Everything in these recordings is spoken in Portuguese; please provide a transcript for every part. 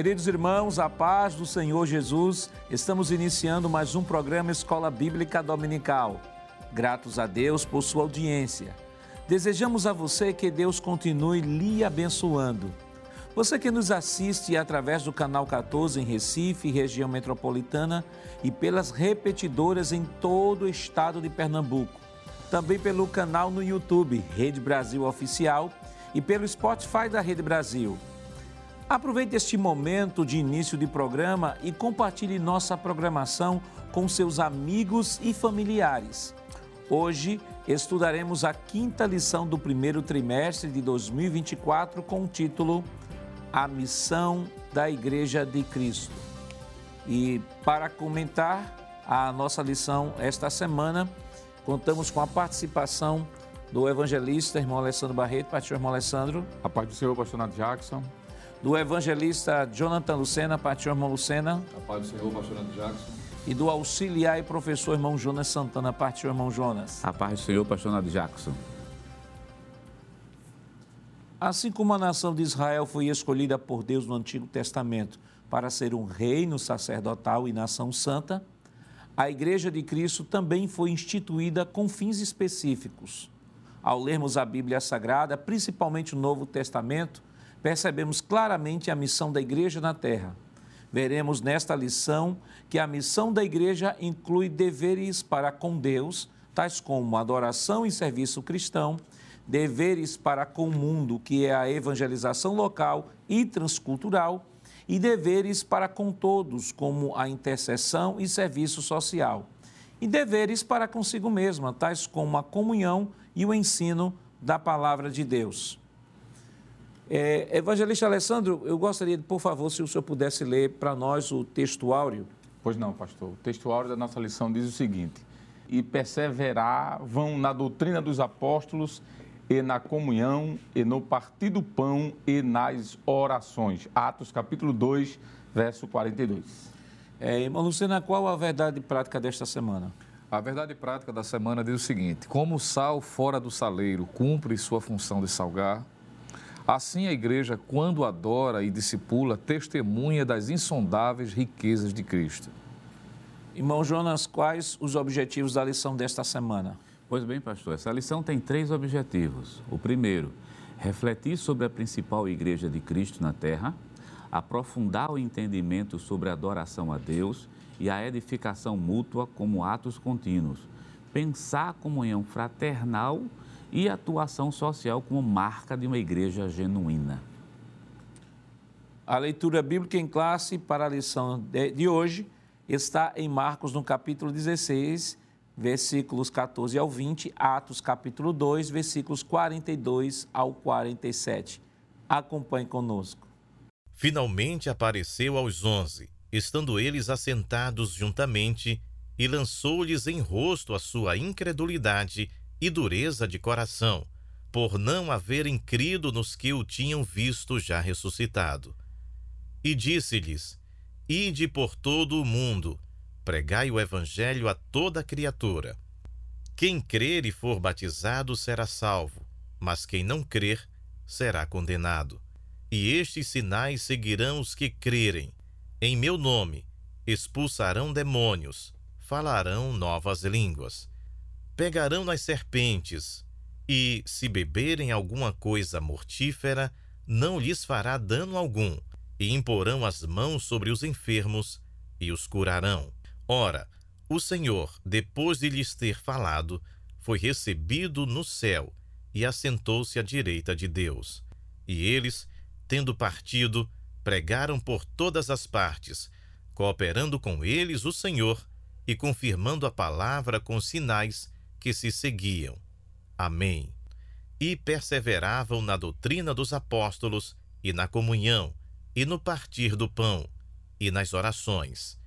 Queridos irmãos, a paz do Senhor Jesus, estamos iniciando mais um programa Escola Bíblica Dominical. Gratos a Deus por sua audiência. Desejamos a você que Deus continue lhe abençoando. Você que nos assiste através do canal 14 em Recife, região metropolitana e pelas repetidoras em todo o estado de Pernambuco. Também pelo canal no YouTube Rede Brasil Oficial e pelo Spotify da Rede Brasil. Aproveite este momento de início de programa e compartilhe nossa programação com seus amigos e familiares. Hoje estudaremos a quinta lição do primeiro trimestre de 2024 com o título A Missão da Igreja de Cristo. E para comentar a nossa lição esta semana, contamos com a participação do evangelista irmão Alessandro Barreto, pastor irmão Alessandro. A paz do Senhor, pastor Nato Jackson do evangelista Jonathan Lucena, pastor irmão Lucena. A paz do Senhor, pastor André Jackson. E do auxiliar e professor irmão Jonas Santana, pastor irmão Jonas. A paz do Senhor, pastor André Jackson. Assim como a nação de Israel foi escolhida por Deus no Antigo Testamento para ser um reino sacerdotal e nação santa, a Igreja de Cristo também foi instituída com fins específicos. Ao lermos a Bíblia Sagrada, principalmente o Novo Testamento, percebemos claramente a missão da igreja na terra. Veremos nesta lição que a missão da igreja inclui deveres para com Deus, tais como adoração e serviço cristão, deveres para com o mundo, que é a evangelização local e transcultural, e deveres para com todos, como a intercessão e serviço social, e deveres para consigo mesma, tais como a comunhão e o ensino da palavra de Deus. É, Evangelista Alessandro, eu gostaria, por favor, se o senhor pudesse ler para nós o texto áureo. Pois não, pastor. O texto áureo da nossa lição diz o seguinte: E perseverar vão na doutrina dos apóstolos e na comunhão e no partir do pão e nas orações. Atos capítulo 2, verso 42. É, irmão Lucena, qual a verdade prática desta semana? A verdade prática da semana diz o seguinte: como o sal fora do saleiro cumpre sua função de salgar, Assim, a igreja, quando adora e discipula, testemunha das insondáveis riquezas de Cristo. Irmão Jonas, quais os objetivos da lição desta semana? Pois bem, pastor, essa lição tem três objetivos. O primeiro, refletir sobre a principal igreja de Cristo na terra, aprofundar o entendimento sobre a adoração a Deus e a edificação mútua como atos contínuos, pensar a comunhão fraternal e atuação social como marca de uma igreja genuína. A leitura bíblica em classe para a lição de, hoje está em Marcos, no capítulo 16, versículos 14 ao 20, Atos, capítulo 2, versículos 42 ao 47. Acompanhe conosco. Finalmente apareceu aos onze, estando eles assentados juntamente, e lançou-lhes em rosto a sua incredulidade e dureza de coração, por não haverem crido nos que o tinham visto já ressuscitado. E disse-lhes: Ide por todo o mundo, pregai o evangelho a toda criatura. Quem crer e for batizado será salvo, mas quem não crer será condenado. E estes sinais seguirão os que crerem. Em meu nome expulsarão demônios, falarão novas línguas pegarão nas serpentes, e, se beberem alguma coisa mortífera, não lhes fará dano algum, e imporão as mãos sobre os enfermos e os curarão. Ora, o Senhor, depois de lhes ter falado, foi recebido no céu e assentou-se à direita de Deus. E eles, tendo partido, pregaram por todas as partes, cooperando com eles o Senhor e confirmando a palavra com sinais que se seguiam. Amém. E perseveravam na doutrina dos apóstolos, e na comunhão, e no partir do pão, e nas orações.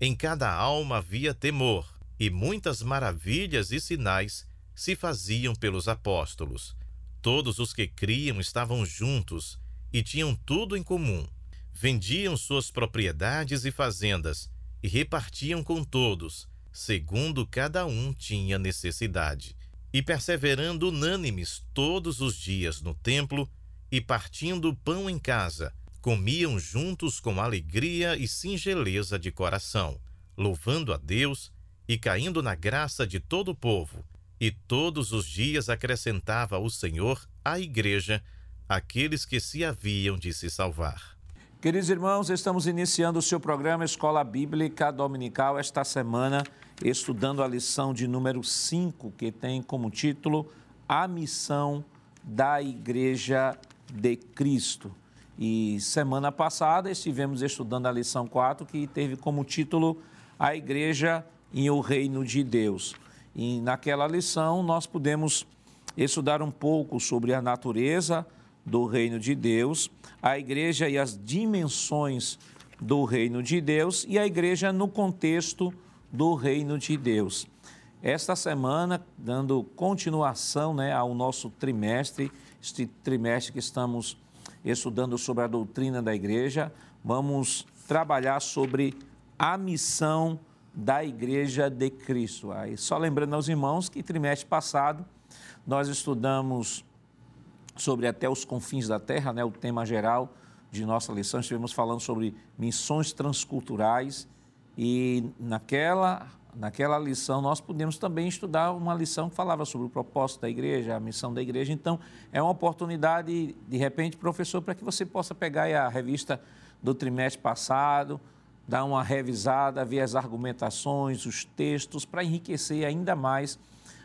Em cada alma havia temor, e muitas maravilhas e sinais se faziam pelos apóstolos. Todos os que criam estavam juntos e tinham tudo em comum. Vendiam suas propriedades e fazendas e repartiam com todos segundo cada um tinha necessidade, e perseverando unânimes todos os dias no templo, e partindo pão em casa, comiam juntos com alegria e singeleza de coração, louvando a Deus e caindo na graça de todo o povo. E todos os dias acrescentava o Senhor à igreja aqueles que se haviam de se salvar. Queridos irmãos, estamos iniciando o seu programa Escola Bíblica Dominical esta semana, estudando a lição de número 5, que tem como título A Missão da Igreja de Cristo. E semana passada estivemos estudando a lição 4, que teve como título A Igreja e o Reino de Deus. E naquela lição nós pudemos estudar um pouco sobre a natureza do reino de Deus, a igreja e as dimensões do reino de Deus e a igreja no contexto do reino de Deus. Esta semana, dando continuação né, ao nosso trimestre, este trimestre que estamos estudando sobre a doutrina da igreja, vamos trabalhar sobre a missão da igreja de Cristo. Aí, só lembrando aos irmãos que trimestre passado nós estudamos sobre até os confins da terra, né, o tema geral de nossa lição, estivemos falando sobre missões transculturais e naquela naquela lição nós podemos também estudar uma lição que falava sobre o propósito da igreja, a missão da igreja. Então, é uma oportunidade, de repente, professor, para que você possa pegar a revista do trimestre passado, dar uma revisada, ver as argumentações, os textos, para enriquecer ainda mais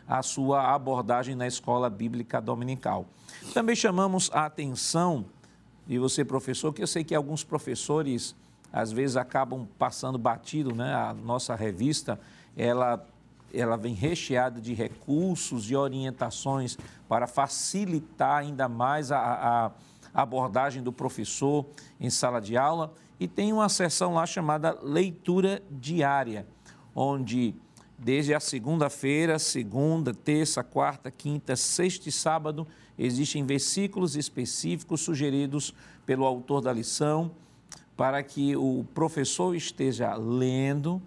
a sua abordagem na escola bíblica dominical. Também chamamos a atenção de você, professor, que eu sei que alguns professores às vezes acabam passando batido, né? A nossa revista ela, ela vem recheada de recursos e orientações para facilitar ainda mais a, a, abordagem do professor em sala de aula. E tem uma sessão lá chamada leitura diária, onde desde a segunda-feira, segunda, terça, quarta, quinta, sexta e sábado, existem versículos específicos sugeridos pelo autor da lição para que o professor esteja lendo,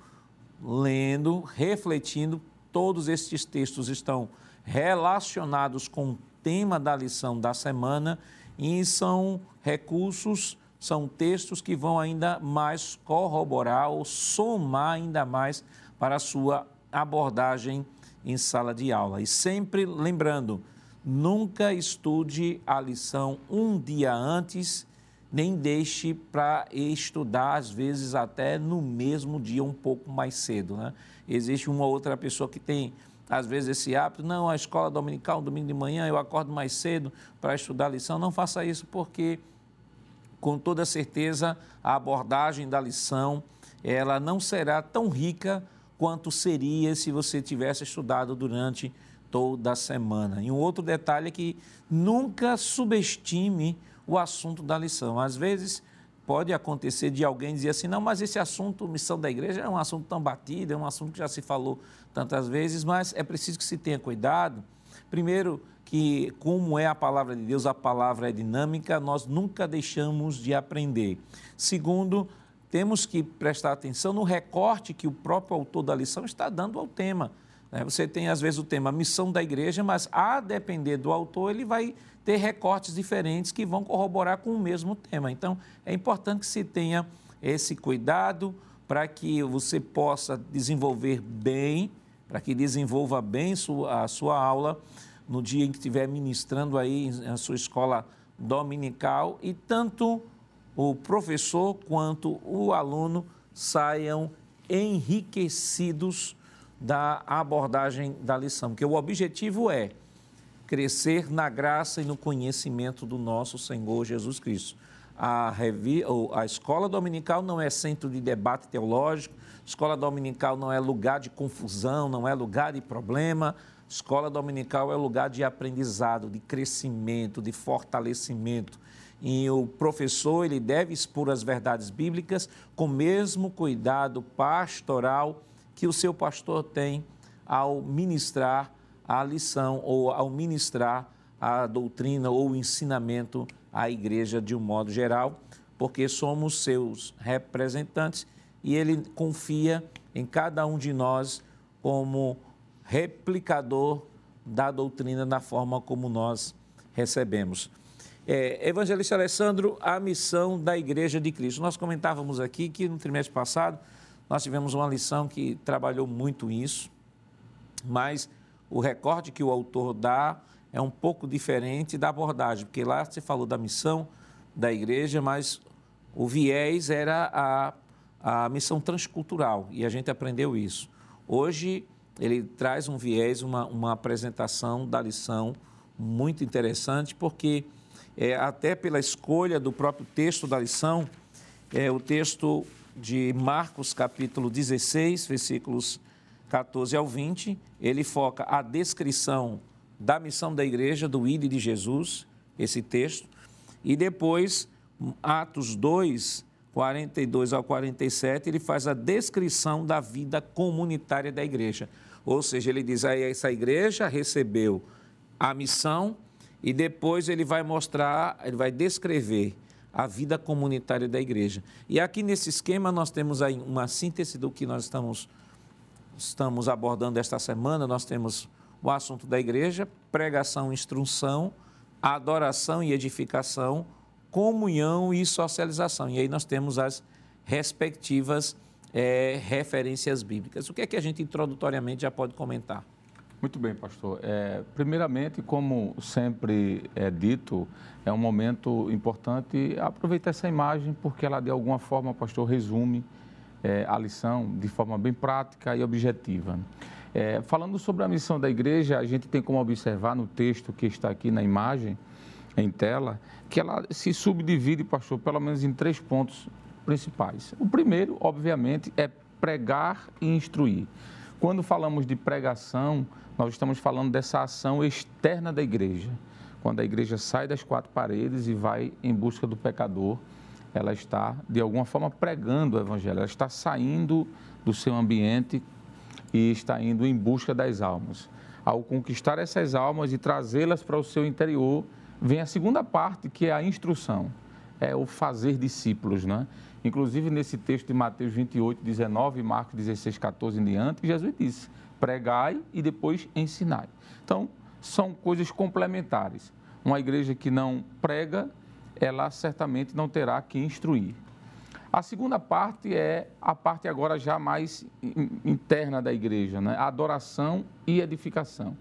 lendo, refletindo. Todos estes textos estão relacionados com o tema da lição da semana e são recursos, são textos que vão ainda mais corroborar ou somar ainda mais para a sua abordagem em sala de aula. E sempre lembrando, nunca estude a lição um dia antes nem deixe para estudar, às vezes até no mesmo dia, um pouco mais cedo. Né? Existe uma outra pessoa que tem, às vezes, esse hábito, não, a escola dominical, domingo de manhã, eu acordo mais cedo para estudar a lição. Não faça isso, porque, com toda certeza, a abordagem da lição, ela não será tão rica quanto seria se você tivesse estudado durante toda a semana. E um outro detalhe é que nunca subestime o assunto da lição. Às vezes pode acontecer de alguém dizer assim, não, mas esse assunto, missão da igreja, é um assunto tão batido, é um assunto que já se falou tantas vezes, mas é preciso que se tenha cuidado. Primeiro, que como é a palavra de Deus, a palavra é dinâmica, nós nunca deixamos de aprender. Segundo, temos que prestar atenção no recorte que o próprio autor da lição está dando ao tema. Né? Você tem, às vezes, o tema missão da igreja, mas a depender do autor, ele vai ter recortes diferentes que vão corroborar com o mesmo tema. Então, é importante que se tenha esse cuidado para que você possa desenvolver bem, para que desenvolva bem a sua aula no dia em que estiver ministrando aí a sua escola dominical e tanto o professor quanto o aluno saiam enriquecidos da abordagem da lição, porque o objetivo é crescer na graça e no conhecimento do nosso Senhor Jesus Cristo. A, revi... a escola dominical não é centro de debate teológico, escola dominical não é lugar de confusão, não é lugar de problema. Escola dominical é lugar de aprendizado, de crescimento, de fortalecimento. E o professor ele deve expor as verdades bíblicas com o mesmo cuidado pastoral que o seu pastor tem ao ministrar a lição ou ao ministrar a doutrina ou o ensinamento à igreja de um modo geral, porque somos seus representantes e ele confia em cada um de nós como replicador da doutrina da forma como nós recebemos. É, Evangelista Alessandro, a missão da Igreja de Cristo. Nós comentávamos aqui que no trimestre passado nós tivemos uma lição que trabalhou muito isso, mas o recorte que o autor dá é um pouco diferente da abordagem, porque lá você falou da missão da igreja, mas o viés era a, a missão transcultural e a gente aprendeu isso. Hoje ele traz um viés, uma, uma apresentação da lição muito interessante, porque é, até pela escolha do próprio texto da lição, é o texto de Marcos, capítulo 16, versículos 14 ao 20, ele foca a descrição da missão da igreja, do ID de Jesus, esse texto, e depois, Atos 2, 42 ao 47, ele faz a descrição da vida comunitária da igreja. Ou seja, ele diz aí essa igreja recebeu a missão e depois ele vai mostrar, ele vai descrever a vida comunitária da igreja. E aqui nesse esquema nós temos aí uma síntese do que nós estamos, estamos abordando esta semana. Nós temos o assunto da igreja, pregação, instrução, adoração e edificação, comunhão e socialização. E aí nós temos as respectivas é, referências bíblicas. O que é que a gente introdutoriamente já pode comentar? Muito bem, pastor. É, primeiramente, como sempre é dito, é um momento importante aproveitar essa imagem, porque ela, de alguma forma, pastor, resume é, a lição de forma bem prática e objetiva. É, falando sobre a missão da igreja, a gente tem como observar no texto que está aqui na imagem, em tela, que ela se subdivide, pastor, pelo menos em três pontos principais. O primeiro, obviamente, é pregar e instruir. Quando falamos de pregação, nós estamos falando dessa ação externa da igreja. Quando a igreja sai das quatro paredes e vai em busca do pecador, ela está, de alguma forma, pregando o evangelho, ela está saindo do seu ambiente e está indo em busca das almas. Ao conquistar essas almas e trazê-las para o seu interior, vem a segunda parte, que é a instrução, é o fazer discípulos, né? Inclusive, nesse texto de Mateus 28, 19, Marcos 16, 14 em diante, Jesus disse: pregai e depois ensinai. Então, são coisas complementares. Uma igreja que não prega, ela certamente não terá que instruir. A segunda parte é a parte agora já mais interna da igreja, né? a adoração e edificação.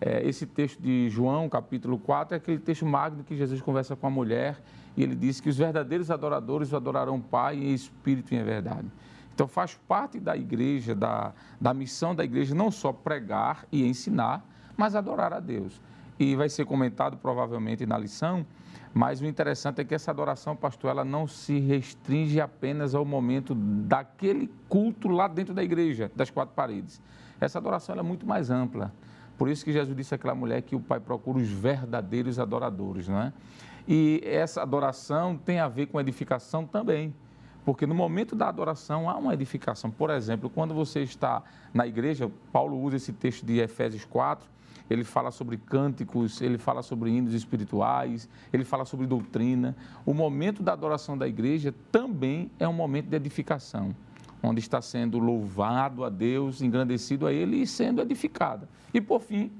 É, esse texto de João, capítulo 4, é aquele texto magno que Jesus conversa com a mulher e ele diz que os verdadeiros adoradores adorarão o Pai em espírito e em verdade. Então faz parte da igreja, da, da missão da igreja, não só pregar e ensinar, mas adorar a Deus. E vai ser comentado provavelmente na lição, mas o interessante é que essa adoração, pastor, ela não se restringe apenas ao momento daquele culto lá dentro da igreja, das quatro paredes. Essa adoração é muito mais ampla. Por isso que Jesus disse àquela mulher que o Pai procura os verdadeiros adoradores, não é? E essa adoração tem a ver com edificação também. Porque no momento da adoração há uma edificação. Por exemplo, quando você está na igreja, Paulo usa esse texto de Efésios 4, ele fala sobre cânticos, ele fala sobre hinos espirituais, ele fala sobre doutrina. O momento da adoração da igreja também é um momento de edificação, onde está sendo louvado a Deus, engrandecido a Ele e sendo edificada. E por fim,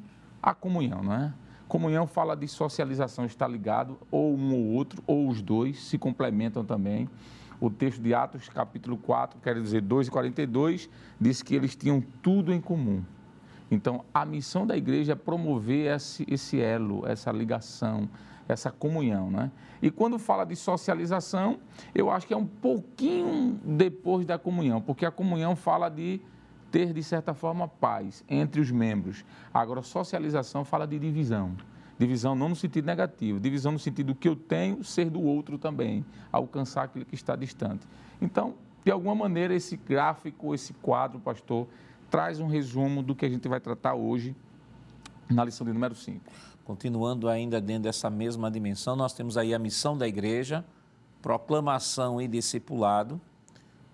a comunhão, não é? Comunhão fala de socialização, está ligado, ou um ou outro, ou os dois se complementam também. O texto de Atos, capítulo 4, quer dizer 2 e 42, diz que eles tinham tudo em comum. Então, a missão da igreja é promover esse, esse elo, essa ligação, essa comunhão. Né? E quando fala de socialização, eu acho que é um pouquinho depois da comunhão, porque a comunhão fala de ter, de certa forma, paz entre os membros. Agora, socialização fala de divisão. Divisão não no sentido negativo, divisão no sentido que eu tenho ser do outro também, alcançar aquilo que está distante. Então, de alguma maneira, esse gráfico, esse quadro, pastor, traz um resumo do que a gente vai tratar hoje na lição de número 5. Continuando ainda dentro dessa mesma dimensão, nós temos aí a missão da igreja, proclamação e discipulado.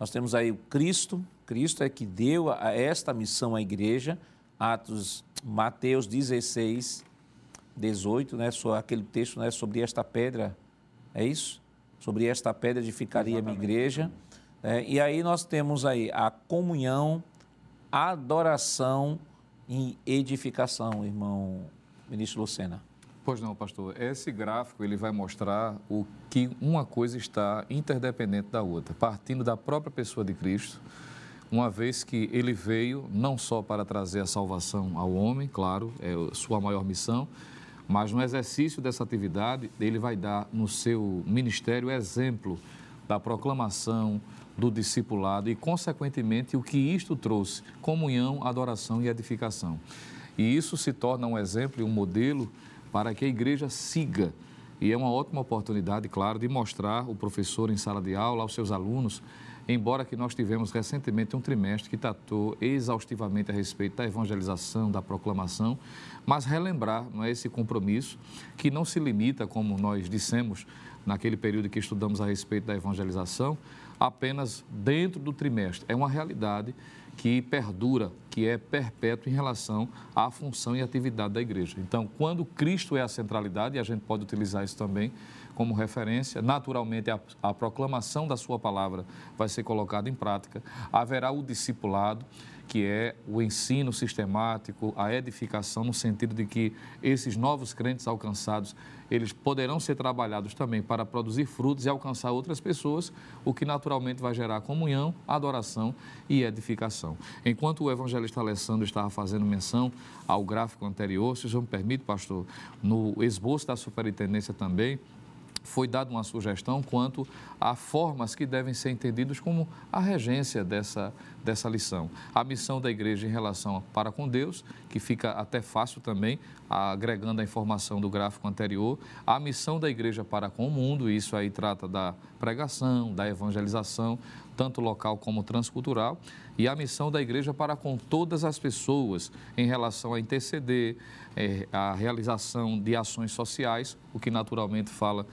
Nós temos aí o Cristo, Cristo é que deu a esta missão à igreja, Atos, Mateus 16, 18, né, aquele texto né, sobre esta pedra, é isso? Sobre esta pedra edificaria a minha igreja. É, e aí nós temos aí a comunhão, adoração e edificação, irmão ministro Lucena. Pois não, pastor. Esse gráfico ele vai mostrar o que uma coisa está interdependente da outra, partindo da própria pessoa de Cristo, uma vez que ele veio não só para trazer a salvação ao homem, claro, é sua maior missão, mas no exercício dessa atividade, ele vai dar no seu ministério exemplo da proclamação, do discipulado e, consequentemente, o que isto trouxe: comunhão, adoração e edificação. E isso se torna um exemplo e um modelo para que a igreja siga. E é uma ótima oportunidade, claro, de mostrar o professor em sala de aula aos seus alunos embora que nós tivemos recentemente um trimestre que tratou exaustivamente a respeito da evangelização, da proclamação, mas relembrar não é, esse compromisso que não se limita, como nós dissemos naquele período que estudamos a respeito da evangelização, apenas dentro do trimestre. É uma realidade que perdura, que é perpétua em relação à função e atividade da igreja. Então, quando Cristo é a centralidade, e a gente pode utilizar isso também como referência, naturalmente a, a proclamação da sua palavra vai ser colocada em prática, haverá o discipulado, que é o ensino sistemático, a edificação, no sentido de que esses novos crentes alcançados, eles poderão ser trabalhados também para produzir frutos e alcançar outras pessoas, o que naturalmente vai gerar comunhão, adoração e edificação. Enquanto o evangelista Alessandro estava fazendo menção ao gráfico anterior, se o senhor me permite, pastor, no esboço da superintendência também, foi dada uma sugestão quanto a formas que devem ser entendidas como a regência dessa, dessa lição. A missão da igreja em relação para com Deus, que fica até fácil também, agregando a informação do gráfico anterior. A missão da igreja para com o mundo, isso aí trata da pregação, da evangelização, tanto local como transcultural. E a missão da igreja para com todas as pessoas em relação a interceder, é, a realização de ações sociais, o que naturalmente fala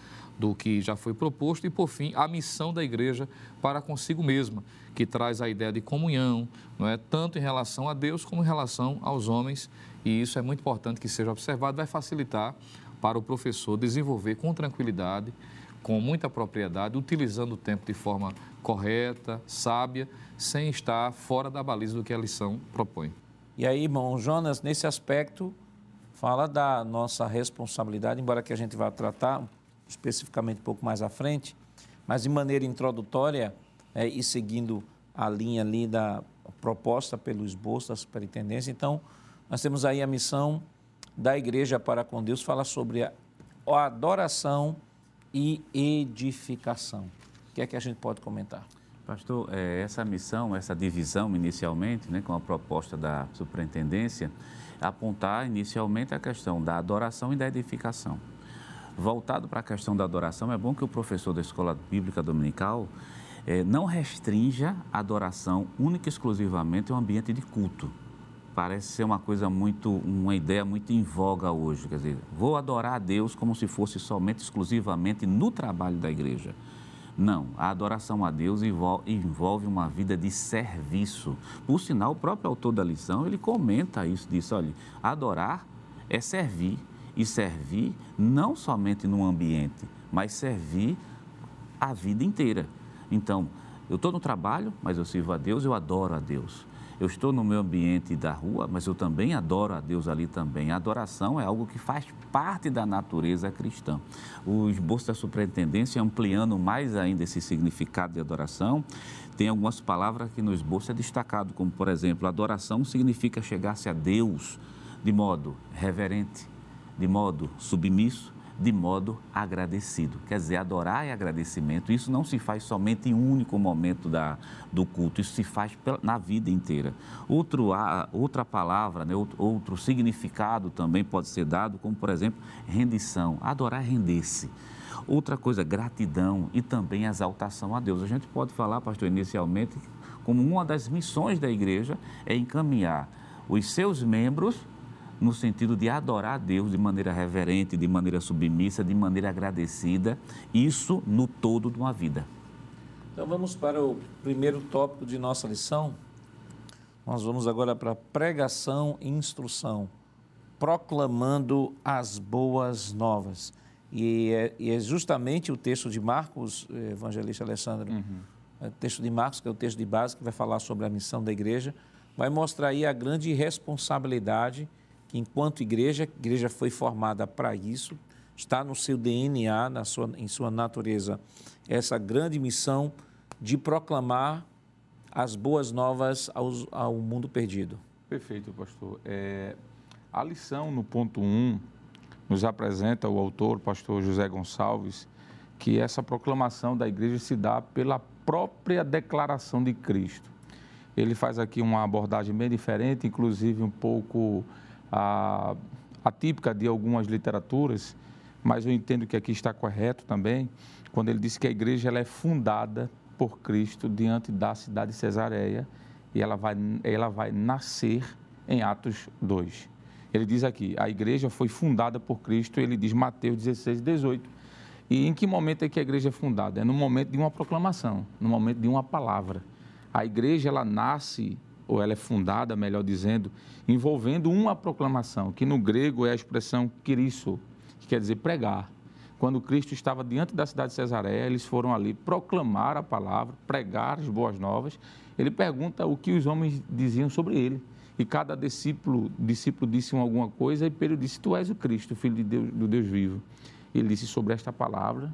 do que já foi proposto, e, por fim, a missão da igreja para consigo mesma, que traz a ideia de comunhão, não é? tanto em relação a Deus como em relação aos homens, e isso é muito importante que seja observado, vai facilitar para o professor desenvolver com tranquilidade, com muita propriedade, utilizando o tempo de forma correta, sábia, sem estar fora da baliza do que a lição propõe. E aí, irmão Jonas, nesse aspecto, fala da nossa responsabilidade, embora que a gente vá tratar especificamente um pouco mais à frente, mas de maneira introdutória é, e seguindo a linha ali da proposta pelo esboço da superintendência. Então, nós temos aí a missão da igreja para com Deus, fala sobre a, a adoração e edificação. O que é que a gente pode comentar? Pastor, é, essa missão, essa divisão inicialmente, né, com a proposta da superintendência, apontar inicialmente a questão da adoração e da edificação voltado para a questão da adoração, é bom que o professor da Escola Bíblica Dominical eh, não restrinja a adoração única e exclusivamente ao ambiente de culto. Parece ser uma coisa muito, uma ideia muito em voga hoje. Quer dizer, vou adorar a Deus como se fosse somente, exclusivamente no trabalho da igreja. Não, a adoração a Deus envolve uma vida de serviço. Por sinal, o próprio autor da lição, ele comenta isso, diz, olha, adorar é servir, e servir não somente no ambiente, mas servir a vida inteira. Então, eu estou no trabalho, mas eu sirvo a Deus, eu adoro a Deus. Eu estou no meu ambiente da rua, mas eu também adoro a Deus ali também. A adoração é algo que faz parte da natureza cristã. O esboço da superintendência, ampliando mais ainda esse significado de adoração, tem algumas palavras que no esboço é destacado, como, por exemplo, adoração significa chegar-se a Deus de modo reverente, de modo submisso, de modo agradecido. Quer dizer, adorar é agradecimento. Isso não se faz somente em um único momento da, do culto, isso se faz na vida inteira. Outro, outra palavra, né, outro, outro significado também pode ser dado, como por exemplo, rendição. Adorar é render-se. Outra coisa, gratidão e também exaltação a Deus. A gente pode falar, pastor, inicialmente, como uma das missões da igreja é encaminhar os seus membros no sentido de adorar a Deus de maneira reverente, de maneira submissa, de maneira agradecida, isso no todo de uma vida. Então vamos para o primeiro tópico de nossa lição. Nós vamos agora para pregação e instrução, proclamando as boas novas. E é, e é justamente o texto de Marcos, eh, evangelista Alessandro, uhum. É o texto de Marcos, que é o texto de base, que vai falar sobre a missão da igreja, vai mostrar aí a grande responsabilidade enquanto igreja, a igreja foi formada para isso, está no seu DNA, na sua, em sua natureza, essa grande missão de proclamar as boas novas aos, ao mundo perdido. Perfeito, pastor. É, a lição no ponto 1 um, nos apresenta o autor, pastor José Gonçalves, que essa proclamação da igreja se dá pela própria declaração de Cristo. Ele faz aqui uma abordagem bem diferente, inclusive um pouco ah, atípica de algumas literaturas, mas eu entendo que aqui está correto também, quando ele diz que a igreja ela é fundada por Cristo diante da cidade de Cesareia e ela vai, ela vai nascer em Atos 2. Ele diz aqui, a igreja foi fundada por Cristo, ele diz Mateus 16, 18. E em que momento é que a igreja é fundada? É no momento de uma proclamação, no momento de uma palavra. A igreja, ela nasce, ou ela é fundada, melhor dizendo, envolvendo uma proclamação, que no grego é a expressão kirisso, que quer dizer pregar. Quando Cristo estava diante da cidade de Cesareia, eles foram ali proclamar a palavra, pregar as boas novas. Ele pergunta o que os homens diziam sobre ele. E cada discípulo, discípulo disse alguma coisa, e Pedro disse: Tu és o Cristo, filho de Deus, do Deus vivo. Ele disse sobre esta palavra: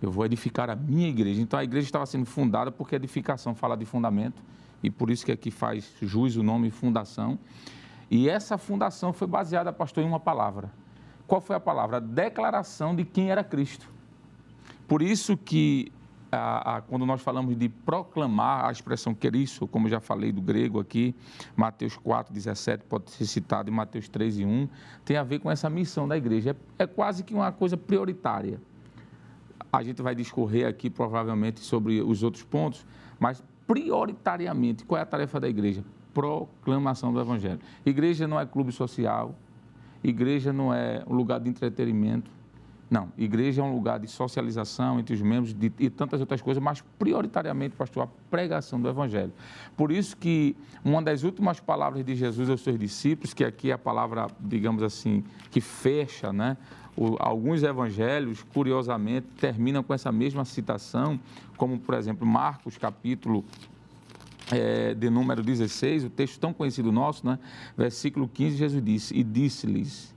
Eu vou edificar a minha igreja. Então a igreja estava sendo fundada porque edificação fala de fundamento, e por isso que aqui faz jus o nome fundação. E essa fundação foi baseada, pastor, em uma palavra. Qual foi a palavra? Declaração de quem era Cristo. Por isso que a, a, quando nós falamos de proclamar a expressão querisso, como já falei do grego aqui, Mateus 4, 17 pode ser citado em Mateus 3 e 1, tem a ver com essa missão da igreja. É, é quase que uma coisa prioritária. A gente vai discorrer aqui provavelmente sobre os outros pontos, mas prioritariamente, qual é a tarefa da igreja? Proclamação do Evangelho. Igreja não é clube social, igreja não é um lugar de entretenimento, não, igreja é um lugar de socialização entre os membros de, e tantas outras coisas, mas prioritariamente, pastor, a pregação do Evangelho. Por isso que uma das últimas palavras de Jesus aos seus discípulos, que aqui é a palavra, digamos assim, que fecha, né? O, alguns evangelhos, curiosamente, terminam com essa mesma citação, como, por exemplo, Marcos, capítulo é, de número 16, o texto tão conhecido nosso, né? versículo 15, Jesus disse, e disse-lhes,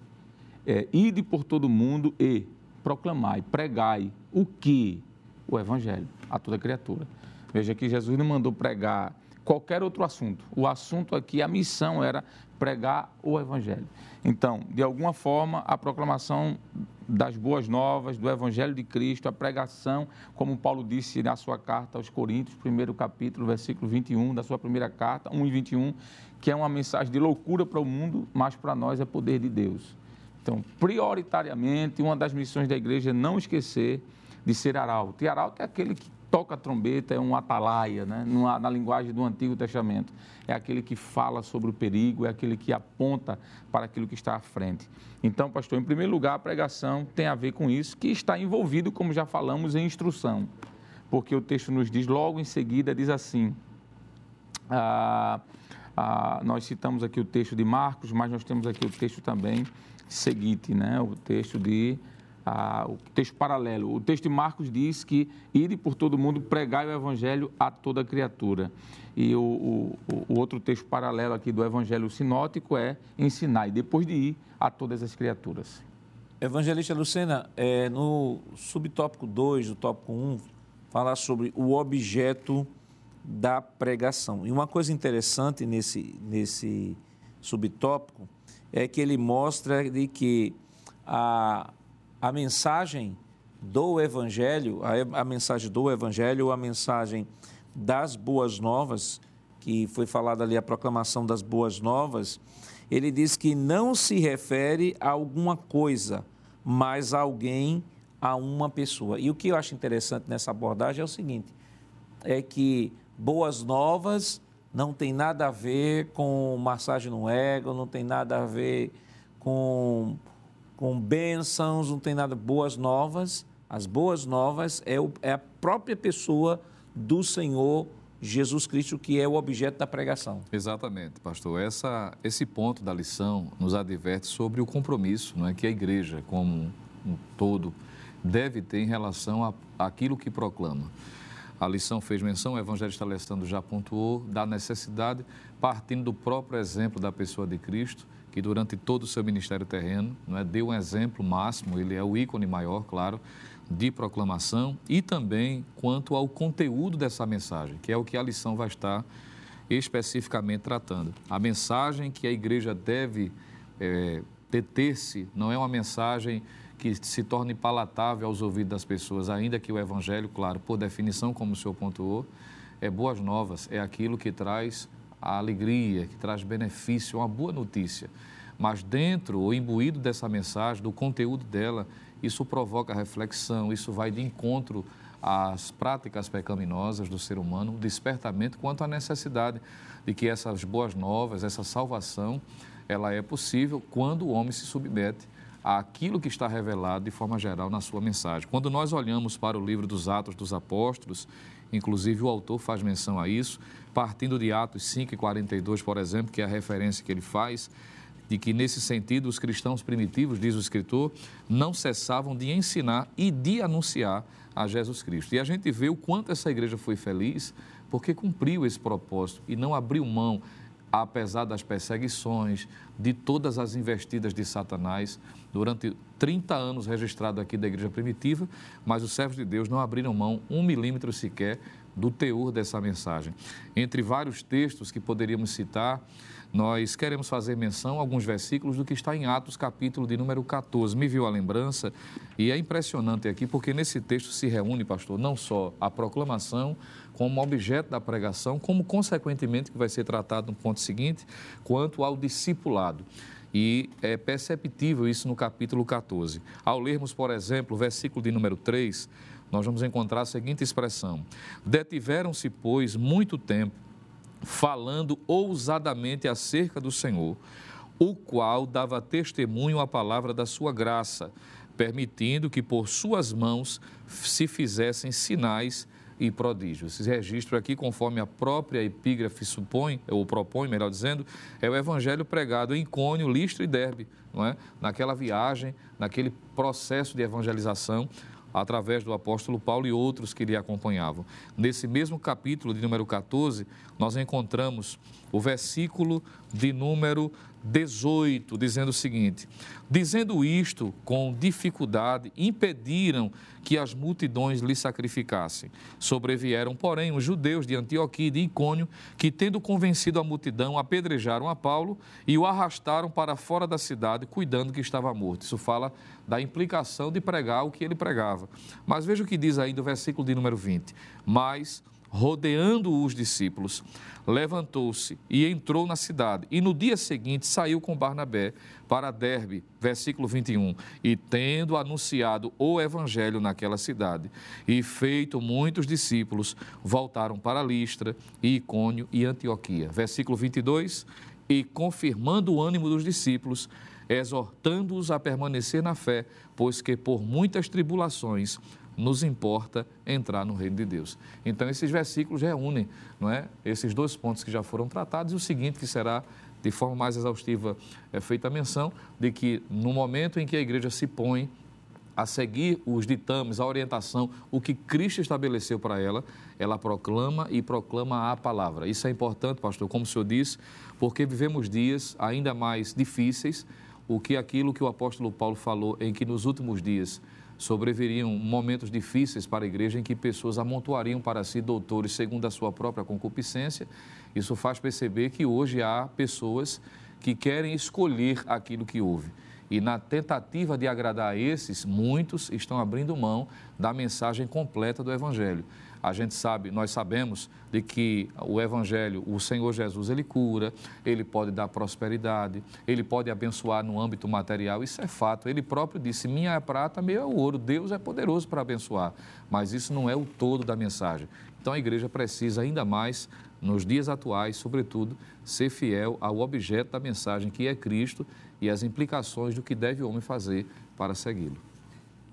é, ide por todo mundo e proclamai, pregai o que? O Evangelho a toda criatura. Veja que Jesus não mandou pregar qualquer outro assunto. O assunto aqui, a missão era pregar o Evangelho. Então, de alguma forma, a proclamação das boas novas, do Evangelho de Cristo, a pregação, como Paulo disse na sua carta aos Coríntios, primeiro capítulo, versículo 21 da sua primeira carta, 1 e 21, que é uma mensagem de loucura para o mundo, mas para nós é poder de Deus. Então, prioritariamente, uma das missões da igreja é não esquecer de ser arauto. E arauto é aquele que toca a trombeta, é um atalaia, né? na, linguagem do Antigo Testamento. É aquele que fala sobre o perigo, é aquele que aponta para aquilo que está à frente. Então, pastor, em primeiro lugar, a pregação tem a ver com isso, que está envolvido, como já falamos, em instrução. Porque o texto nos diz, logo em seguida, diz assim. Ah, ah, nós citamos aqui o texto de Marcos, mas nós temos aqui o texto também seguinte, né? o texto de ah, o texto paralelo. O texto de Marcos diz que ide por todo mundo pregai o evangelho a toda criatura. E o, o, o outro texto paralelo aqui do evangelho sinótico é ensinar, e depois de ir a todas as criaturas. Evangelista Lucena, é, no subtópico 2 do tópico 1, um, fala sobre o objeto da pregação. E uma coisa interessante nesse, nesse subtópico é que ele mostra de que a, a mensagem do Evangelho, a, a mensagem do Evangelho, a mensagem das boas novas, que foi falada ali a proclamação das boas novas, ele diz que não se refere a alguma coisa, mas a alguém, a uma pessoa. E o que eu acho interessante nessa abordagem é o seguinte: é que boas novas não tem nada a ver com massagem no ego, não tem nada a ver com, com bênçãos, não tem nada. Boas novas, as boas novas é, o, é a própria pessoa do Senhor Jesus Cristo que é o objeto da pregação. Exatamente, pastor. Essa, esse ponto da lição nos adverte sobre o compromisso não é, que a igreja, como um todo, deve ter em relação àquilo que proclama. A lição fez menção, o evangelista Alessandro já pontuou, da necessidade, partindo do próprio exemplo da pessoa de Cristo, que durante todo o seu ministério terreno não é, deu um exemplo máximo, ele é o ícone maior, claro, de proclamação e também quanto ao conteúdo dessa mensagem, que é o que a lição vai estar especificamente tratando. A mensagem que a igreja deve é, deter-se não é uma mensagem que se torne palatável aos ouvidos das pessoas, ainda que o evangelho, claro, por definição, como o senhor pontuou, é boas novas, é aquilo que traz a alegria, que traz benefício, uma boa notícia. Mas dentro ou imbuído dessa mensagem, do conteúdo dela, isso provoca reflexão, isso vai de encontro às práticas pecaminosas do ser humano, um despertamento quanto à necessidade de que essas boas novas, essa salvação, ela é possível quando o homem se submete àquilo que está revelado de forma geral na sua mensagem. Quando nós olhamos para o livro dos Atos dos Apóstolos, inclusive o autor faz menção a isso, partindo de Atos 5 e 42, por exemplo, que é a referência que ele faz, de que, nesse sentido, os cristãos primitivos, diz o escritor, não cessavam de ensinar e de anunciar a Jesus Cristo. E a gente vê o quanto essa igreja foi feliz porque cumpriu esse propósito e não abriu mão, apesar das perseguições, de todas as investidas de Satanás, durante 30 anos registrado aqui da igreja primitiva, mas os servos de Deus não abriram mão um milímetro sequer do teor dessa mensagem. Entre vários textos que poderíamos citar, nós queremos fazer menção a alguns versículos do que está em Atos, capítulo de número 14. Me viu a lembrança? E é impressionante aqui, porque nesse texto se reúne, pastor, não só a proclamação como objeto da pregação, como consequentemente que vai ser tratado no ponto seguinte, quanto ao discipulado. E é perceptível isso no capítulo 14. Ao lermos, por exemplo, o versículo de número 3, nós vamos encontrar a seguinte expressão: Detiveram-se, pois, muito tempo falando ousadamente acerca do Senhor, o qual dava testemunho à palavra da sua graça, permitindo que por suas mãos se fizessem sinais e prodígios. Esse registro aqui, conforme a própria epígrafe supõe, ou propõe, melhor dizendo, é o evangelho pregado em Cônio, Listra e Derbe, não é? naquela viagem, naquele processo de evangelização, através do apóstolo Paulo e outros que lhe acompanhavam. Nesse mesmo capítulo de número 14, nós encontramos o versículo de número 18, dizendo o seguinte: Dizendo isto com dificuldade, impediram que as multidões lhe sacrificassem. Sobrevieram, porém, os judeus de Antioquia e de Icônio, que, tendo convencido a multidão, apedrejaram a Paulo e o arrastaram para fora da cidade, cuidando que estava morto. Isso fala da implicação de pregar o que ele pregava. Mas veja o que diz aí do versículo de número 20. Mas rodeando os discípulos, levantou-se e entrou na cidade. E no dia seguinte saiu com Barnabé para Derbe, versículo 21, e tendo anunciado o evangelho naquela cidade, e feito muitos discípulos, voltaram para Listra, e Icônio e Antioquia. Versículo 22, e confirmando o ânimo dos discípulos, exortando-os a permanecer na fé, pois que por muitas tribulações nos importa entrar no reino de Deus. Então, esses versículos reúnem não é, esses dois pontos que já foram tratados e o seguinte, que será de forma mais exaustiva é feita a menção de que no momento em que a igreja se põe a seguir os ditames, a orientação, o que Cristo estabeleceu para ela, ela proclama e proclama a palavra. Isso é importante, pastor, como o senhor disse, porque vivemos dias ainda mais difíceis, o que aquilo que o apóstolo Paulo falou em que nos últimos dias sobreviriam momentos difíceis para a igreja em que pessoas amontoariam para si doutores segundo a sua própria concupiscência. Isso faz perceber que hoje há pessoas que querem escolher aquilo que houve. E na tentativa de agradar a esses, muitos estão abrindo mão da mensagem completa do Evangelho. A gente sabe, nós sabemos de que o Evangelho, o Senhor Jesus, ele cura, ele pode dar prosperidade, ele pode abençoar no âmbito material, isso é fato. Ele próprio disse: Minha é prata, meu é o ouro. Deus é poderoso para abençoar, mas isso não é o todo da mensagem. Então a igreja precisa ainda mais, nos dias atuais, sobretudo, ser fiel ao objeto da mensagem, que é Cristo, e as implicações do que deve o homem fazer para segui-lo.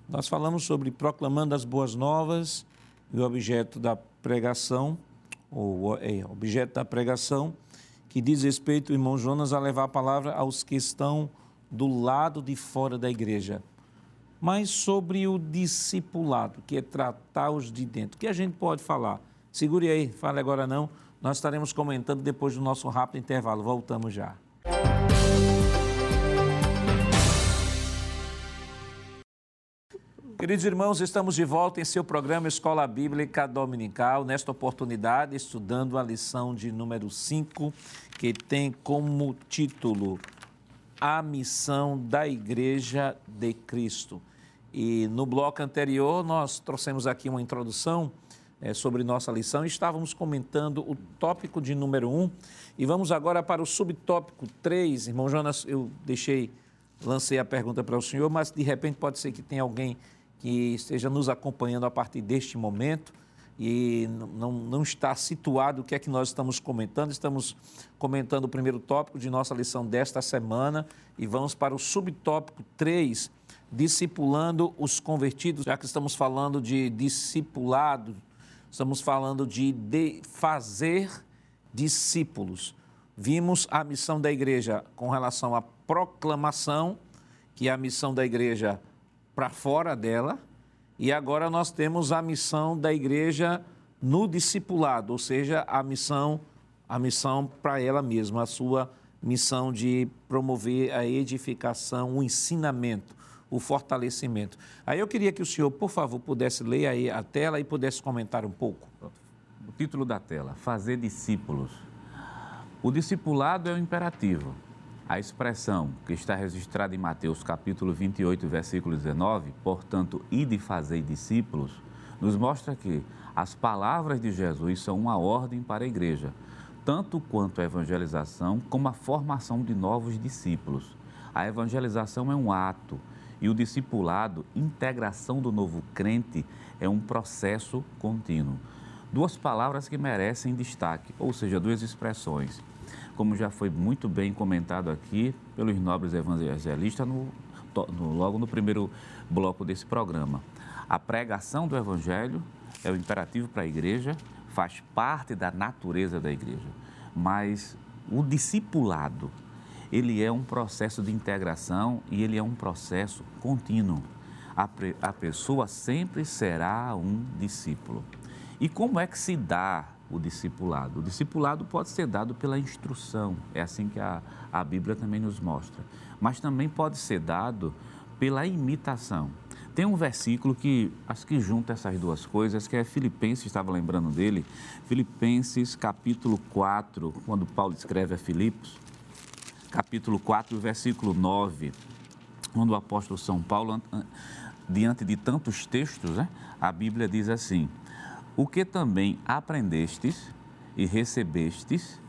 Nós falamos sobre proclamando as boas novas e o objeto da pregação, ou é, objeto da pregação, que diz respeito, irmão Jonas, a levar a palavra aos que estão do lado de fora da igreja. Mas sobre o discipulado, que é tratar os de dentro, o que a gente pode falar? Segure aí, fale agora não. Nós estaremos comentando depois do nosso rápido intervalo. Voltamos já. Queridos irmãos, estamos de volta em seu programa Escola Bíblica Dominical, nesta oportunidade estudando a lição de número 5, que tem como título A Missão da Igreja de Cristo. E no bloco anterior nós trouxemos aqui uma introdução é, sobre nossa lição e estávamos comentando o tópico de número 1 um, e vamos agora para o subtópico 3. Irmão Jonas, eu deixei, lancei a pergunta para o senhor, mas de repente pode ser que tenha alguém que esteja nos acompanhando a partir deste momento e não, não está situado o que é que nós estamos comentando. Estamos comentando o primeiro tópico de nossa lição desta semana e vamos para o subtópico 3, discipulando os convertidos, já que estamos falando de discipulado, estamos falando de, de fazer discípulos. Vimos a missão da igreja com relação à proclamação, que é a missão da igreja para fora dela, e agora nós temos a missão da igreja no discipulado, ou seja, a missão a missão para ela mesma, a sua missão de promover a edificação, o ensinamento, o fortalecimento. Aí eu queria que o senhor, por favor, pudesse ler aí a tela e pudesse comentar um pouco. O título da tela: Fazer discípulos. O discipulado é o imperativo. A expressão que está registrada em Mateus capítulo 28, versículo 19, portanto, ide fazer discípulos, nos mostra que as palavras de Jesus são uma ordem para a igreja, tanto quanto a evangelização como a formação de novos discípulos. A evangelização é um ato e o discipulado, integração do novo crente, é um processo contínuo. Duas palavras que merecem destaque, ou seja, duas expressões como já foi muito bem comentado aqui pelos nobres evangelistas no, no, logo no primeiro bloco desse programa. A pregação do Evangelho é o imperativo para a igreja, faz parte da natureza da igreja, mas o discipulado, ele é um processo de integração e ele é um processo contínuo. A, a pessoa sempre será um discípulo. E como é que se dá o discipulado. O discipulado pode ser dado pela instrução, é assim que a, a Bíblia também nos mostra. Mas também pode ser dado pela imitação. Tem um versículo que acho que junta essas duas coisas, que é Filipenses, estava lembrando dele, Filipenses capítulo 4, quando Paulo escreve a Filipos, capítulo 4, versículo 9, quando o apóstolo São Paulo, diante de tantos textos, né, a Bíblia diz assim: o que também aprendestes e recebestes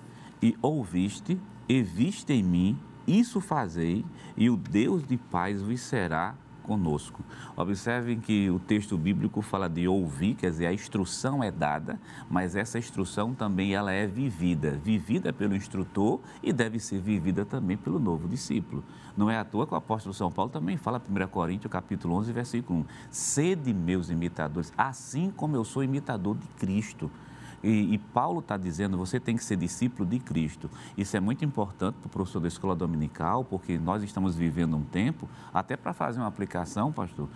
e ouviste e viste em mim, isso fazei, e o Deus de paz vos será conosco. Observem que o texto bíblico fala de ouvir, quer dizer, a instrução é dada, mas essa instrução também ela é vivida, vivida pelo instrutor e deve ser vivida também pelo novo discípulo. Não é à toa que o apóstolo São Paulo também fala, 1 Coríntios, capítulo 11, versículo 1, sede meus imitadores, assim como eu sou imitador de Cristo. E, e Paulo está dizendo, você tem que ser discípulo de Cristo. Isso é muito importante para o professor da escola dominical, porque nós estamos vivendo um tempo, até para fazer uma aplicação, pastor,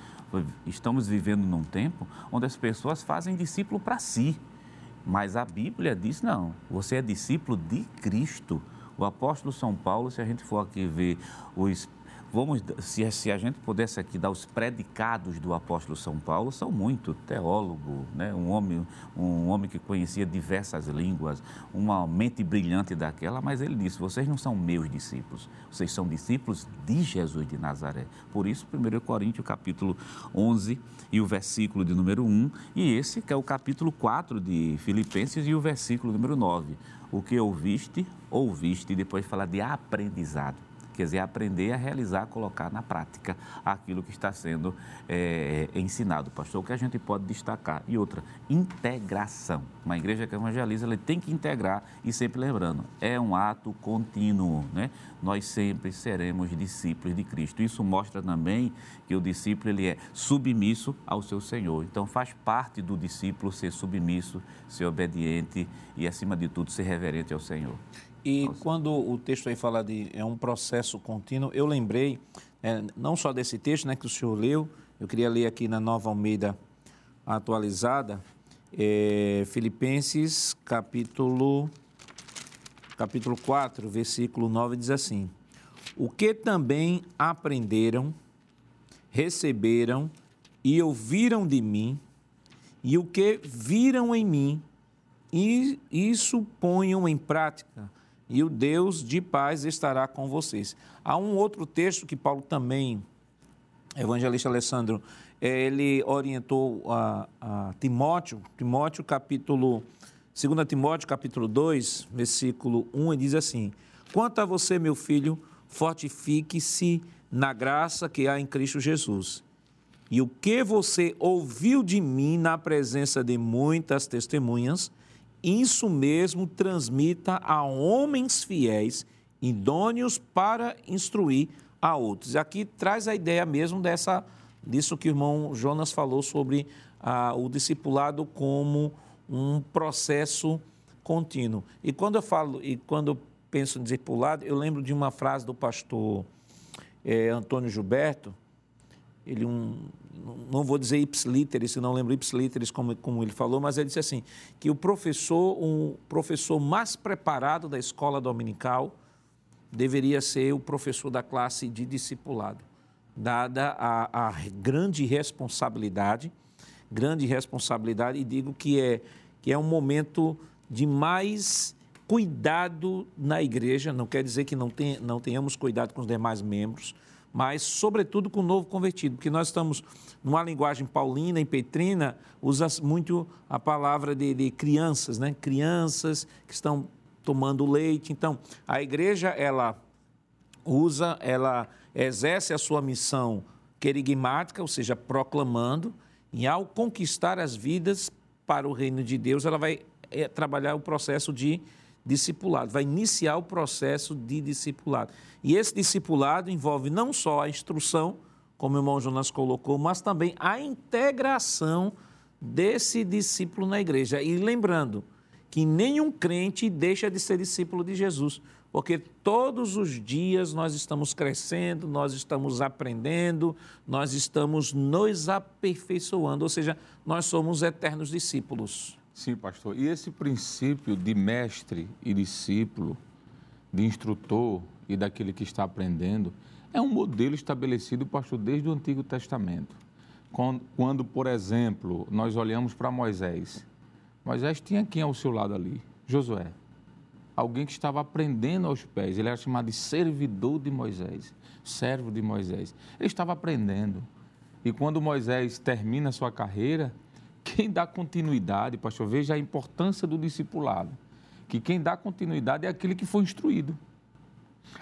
estamos vivendo num tempo onde as pessoas fazem discípulo para si. Mas a Bíblia diz, não, você é discípulo de Cristo. O apóstolo São Paulo, se a gente for aqui ver os Vamos, se, se, a gente pudesse aqui dar os predicados do apóstolo São Paulo, são muito teólogo, né? um, homem, um homem que conhecia diversas línguas, uma mente brilhante daquela, mas ele disse: vocês não são meus discípulos, vocês são discípulos de Jesus de Nazaré. Por isso, 1 Coríntios, capítulo 11 e o versículo de número 1, e esse que é o capítulo 4 de Filipenses e o versículo número 9. O que ouviste, ouviste, e depois fala de aprendizado quer dizer, aprender a realizar, colocar na prática aquilo que está sendo é, ensinado, pastor. O que a gente pode destacar? E outra, integração. Uma igreja que evangeliza, ela tem que integrar e sempre lembrando, é um ato contínuo, né? Nós sempre seremos discípulos de Cristo. Isso mostra também que o discípulo ele é submisso ao seu Senhor. Então faz parte do discípulo ser submisso, ser obediente e acima de tudo ser reverente ao Senhor. E Nossa. quando o texto aí fala de é um processo contínuo, eu lembrei é, não só desse texto né, que o senhor leu, eu queria ler aqui na Nova Almeida atualizada, é, Filipenses capítulo, capítulo 4, versículo 9, diz assim: O que também aprenderam, receberam e ouviram de mim, e o que viram em mim, e isso ponham em prática, e o Deus de paz estará com vocês. Há um outro texto que Paulo também, evangelista Alessandro, ele orientou a, a Timóteo, Timóteo capítulo, 2 Timóteo capítulo 2, versículo 1, ele diz assim, Quanto a você, meu filho, fortifique-se na graça que há em Cristo Jesus. E o que você ouviu de mim na presença de muitas testemunhas, isso mesmo transmita a homens fiéis, idôneos para instruir a outros. Aqui traz a ideia mesmo dessa, disso que o irmão Jonas falou sobre ah, o discipulado como um processo contínuo. E quando eu falo, e quando penso em discipulado, eu lembro de uma frase do pastor é, Antônio Gilberto, ele um, não vou dizer ipsiliteris, não lembro ipsiliteris como, como ele falou, mas ele disse assim, que o professor, um professor mais preparado da escola dominical deveria ser o professor da classe de discipulado, dada a, a grande responsabilidade, grande responsabilidade, e digo que é, que é um momento de mais cuidado na igreja, não quer dizer que não, tem, não tenhamos cuidado com os demais membros, mas, sobretudo, com o novo convertido, porque nós estamos, numa linguagem paulina e petrina, usa muito a palavra de, de crianças, né? Crianças que estão tomando leite. Então, a igreja, ela usa, ela exerce a sua missão querigmática, ou seja, proclamando, e ao conquistar as vidas para o reino de Deus, ela vai é, trabalhar o processo de discipulado, vai iniciar o processo de discipulado. E esse discipulado envolve não só a instrução, como o irmão Jonas colocou, mas também a integração desse discípulo na igreja. E lembrando que nenhum crente deixa de ser discípulo de Jesus, porque todos os dias nós estamos crescendo, nós estamos aprendendo, nós estamos nos aperfeiçoando, ou seja, nós somos eternos discípulos. Sim, pastor. E esse princípio de mestre e discípulo, de instrutor e daquele que está aprendendo, é um modelo estabelecido, pastor, desde o Antigo Testamento. Quando, quando por exemplo, nós olhamos para Moisés, Moisés tinha quem ao seu lado ali? Josué. Alguém que estava aprendendo aos pés. Ele era chamado de servidor de Moisés, servo de Moisés. Ele estava aprendendo. E quando Moisés termina a sua carreira, quem dá continuidade, pastor, veja a importância do discipulado. Que quem dá continuidade é aquele que foi instruído.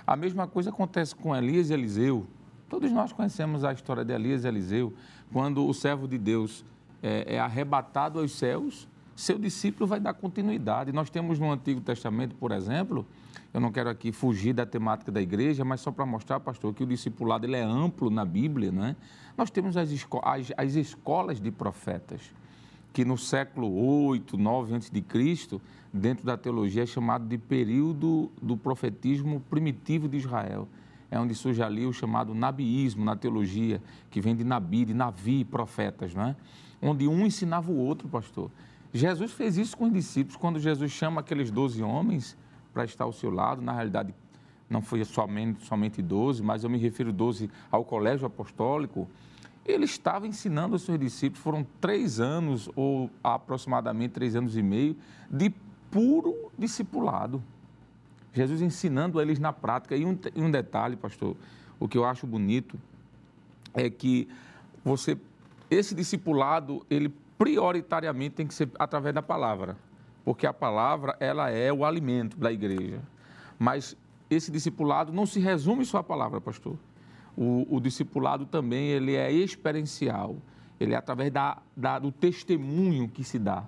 A mesma coisa acontece com Elias e Eliseu. Todos nós conhecemos a história de Elias e Eliseu, quando o servo de Deus é, é arrebatado aos céus, seu discípulo vai dar continuidade. Nós temos no Antigo Testamento, por exemplo, eu não quero aqui fugir da temática da igreja, mas só para mostrar, pastor, que o discipulado ele é amplo na Bíblia, não é? Nós temos as, esco as, as escolas de profetas que no século 8, 9 a.C., dentro da teologia, é chamado de período do profetismo primitivo de Israel. É onde surge ali o chamado nabiísmo na teologia, que vem de nabi, de navi, profetas, não é? Onde um ensinava o outro, pastor. Jesus fez isso com os discípulos, quando Jesus chama aqueles 12 homens para estar ao seu lado, na realidade não foi somente, somente 12, mas eu me refiro 12 ao colégio apostólico, ele estava ensinando aos seus discípulos, foram três anos, ou aproximadamente três anos e meio, de puro discipulado. Jesus ensinando eles na prática. E um, e um detalhe, pastor, o que eu acho bonito é que você, esse discipulado, ele prioritariamente tem que ser através da palavra, porque a palavra ela é o alimento da igreja. Mas esse discipulado não se resume só à palavra, pastor o, o discipulado também ele é experiencial, ele é através da, da do testemunho que se dá.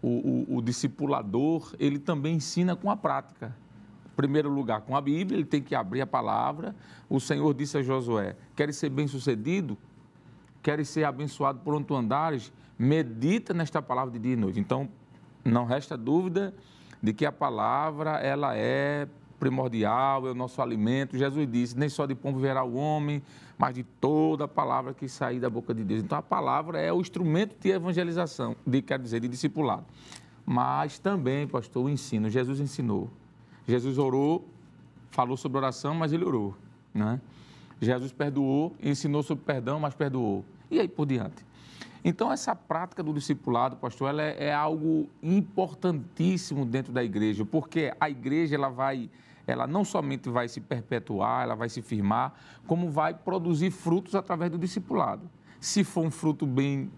O, o, o, discipulador, ele também ensina com a prática. Primeiro lugar, com a Bíblia, ele tem que abrir a palavra. O Senhor disse a Josué: Queres ser bem-sucedido? Queres ser abençoado por onde tu andares? Medita nesta palavra de dia e noite. Então, não resta dúvida de que a palavra ela é primordial, é o nosso alimento. Jesus disse: nem só de pão viverá o homem, mas de toda a palavra que sair da boca de Deus. Então a palavra é o instrumento de evangelização, de, quer dizer, de discipulado. Mas também, pastor, o ensino. Jesus ensinou. Jesus orou, falou sobre oração, mas ele orou. Né? Jesus perdoou, ensinou sobre perdão, mas perdoou. e aí por diante. Então, essa prática do discipulado, pastor, ela é, é algo importantíssimo dentro da igreja, porque a igreja ela vai, ela não somente vai se perpetuar, ela vai se firmar, como vai produzir frutos através do discipulado. Se for um fruto bem,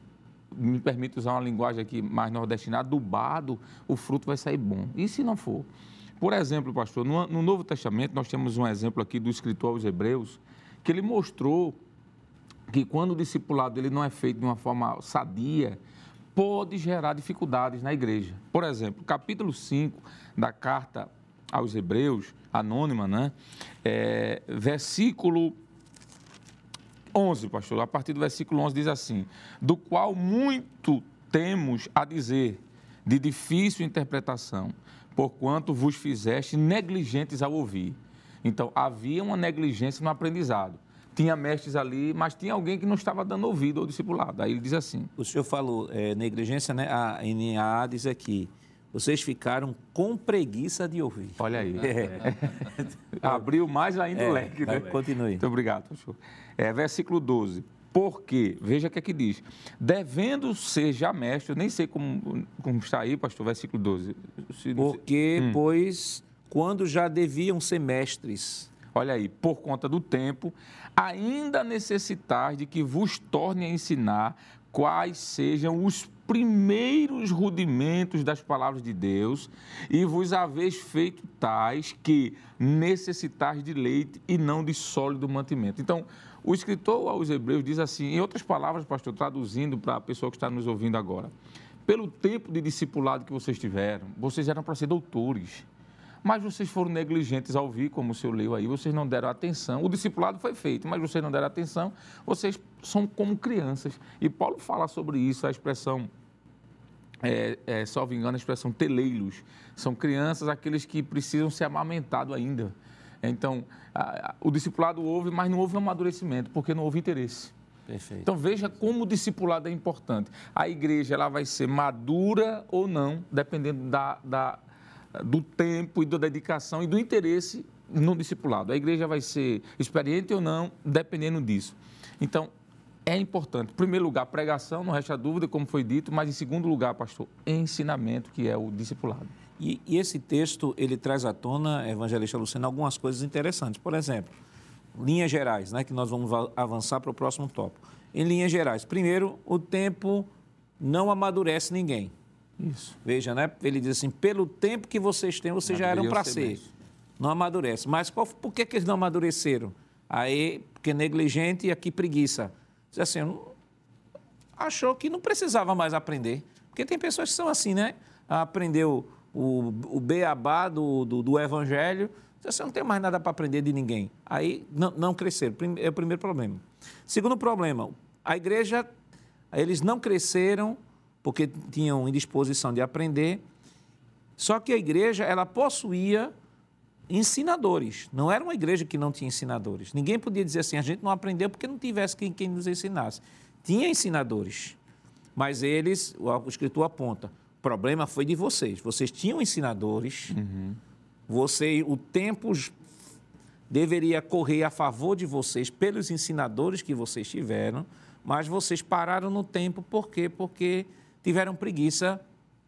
me permite usar uma linguagem aqui mais nordestina, adubado, o fruto vai sair bom. E se não for? Por exemplo, pastor, no, no Novo Testamento nós temos um exemplo aqui do escritor aos Hebreus, que ele mostrou que quando o discipulado ele não é feito de uma forma sadia, pode gerar dificuldades na igreja. Por exemplo, capítulo 5 da carta aos Hebreus, anônima, né? É, versículo 11, pastor, a partir do versículo 11 diz assim: Do qual muito temos a dizer, de difícil interpretação, porquanto vos fizeste negligentes ao ouvir. Então, havia uma negligência no aprendizado tinha mestres ali, mas tinha alguém que não estava dando ouvido ao discipulado. Aí ele diz assim. O senhor falou é, negligência, né? A NAA diz aqui. Vocês ficaram com preguiça de ouvir. Olha aí. É. Abriu mais ainda é, o leque, né? Continue. Muito obrigado, pastor. É, versículo 12. Porque, veja o que é que diz. Devendo ser já mestre, eu nem sei como, como está aí, pastor, versículo 12. Porque, hum. pois, quando já deviam ser mestres. Olha aí, por conta do tempo, ainda necessitar de que vos torne a ensinar quais sejam os primeiros rudimentos das palavras de Deus, e vos haveis feito tais que necessitais de leite e não de sólido mantimento. Então, o escritor aos Hebreus diz assim, em outras palavras, pastor, traduzindo para a pessoa que está nos ouvindo agora, pelo tempo de discipulado que vocês tiveram, vocês eram para ser doutores mas vocês foram negligentes ao ouvir, como o senhor leu aí, vocês não deram atenção. O discipulado foi feito, mas vocês não deram atenção, vocês são como crianças. E Paulo fala sobre isso, a expressão, é, é, salvo engano, a expressão teleiros. São crianças, aqueles que precisam ser amamentados ainda. Então, a, a, o discipulado houve, mas não houve amadurecimento, porque não houve interesse. Perfeito. Então veja como o discipulado é importante. A igreja ela vai ser madura ou não, dependendo da, da do tempo e da dedicação e do interesse no discipulado. A igreja vai ser experiente ou não, dependendo disso. Então, é importante. Em primeiro lugar, pregação, não resta dúvida, como foi dito, mas em segundo lugar, pastor, ensinamento, que é o discipulado. E, e esse texto, ele traz à tona, evangelista Luciano, algumas coisas interessantes. Por exemplo, linhas gerais, né, que nós vamos avançar para o próximo tópico. Em linhas gerais, primeiro, o tempo não amadurece ninguém. Isso. Veja, né? Ele diz assim: pelo tempo que vocês têm, vocês já eram para ser. Não amadurece. Mas qual, por que, que eles não amadureceram? Aí, porque negligente e aqui preguiça. Diz assim, achou que não precisava mais aprender. Porque tem pessoas que são assim, né? Aprendeu o, o beabá do, do, do evangelho, diz assim, não tem mais nada para aprender de ninguém. Aí não, não cresceram. É o primeiro problema. Segundo problema, a igreja, eles não cresceram porque tinham indisposição de aprender. Só que a igreja, ela possuía ensinadores. Não era uma igreja que não tinha ensinadores. Ninguém podia dizer assim, a gente não aprendeu porque não tivesse quem, quem nos ensinasse. Tinha ensinadores, mas eles, o, escritor aponta, o problema foi de vocês. Vocês tinham ensinadores, uhum. você, o tempo deveria correr a favor de vocês pelos ensinadores que vocês tiveram, mas vocês pararam no tempo, por quê? Porque tiveram preguiça,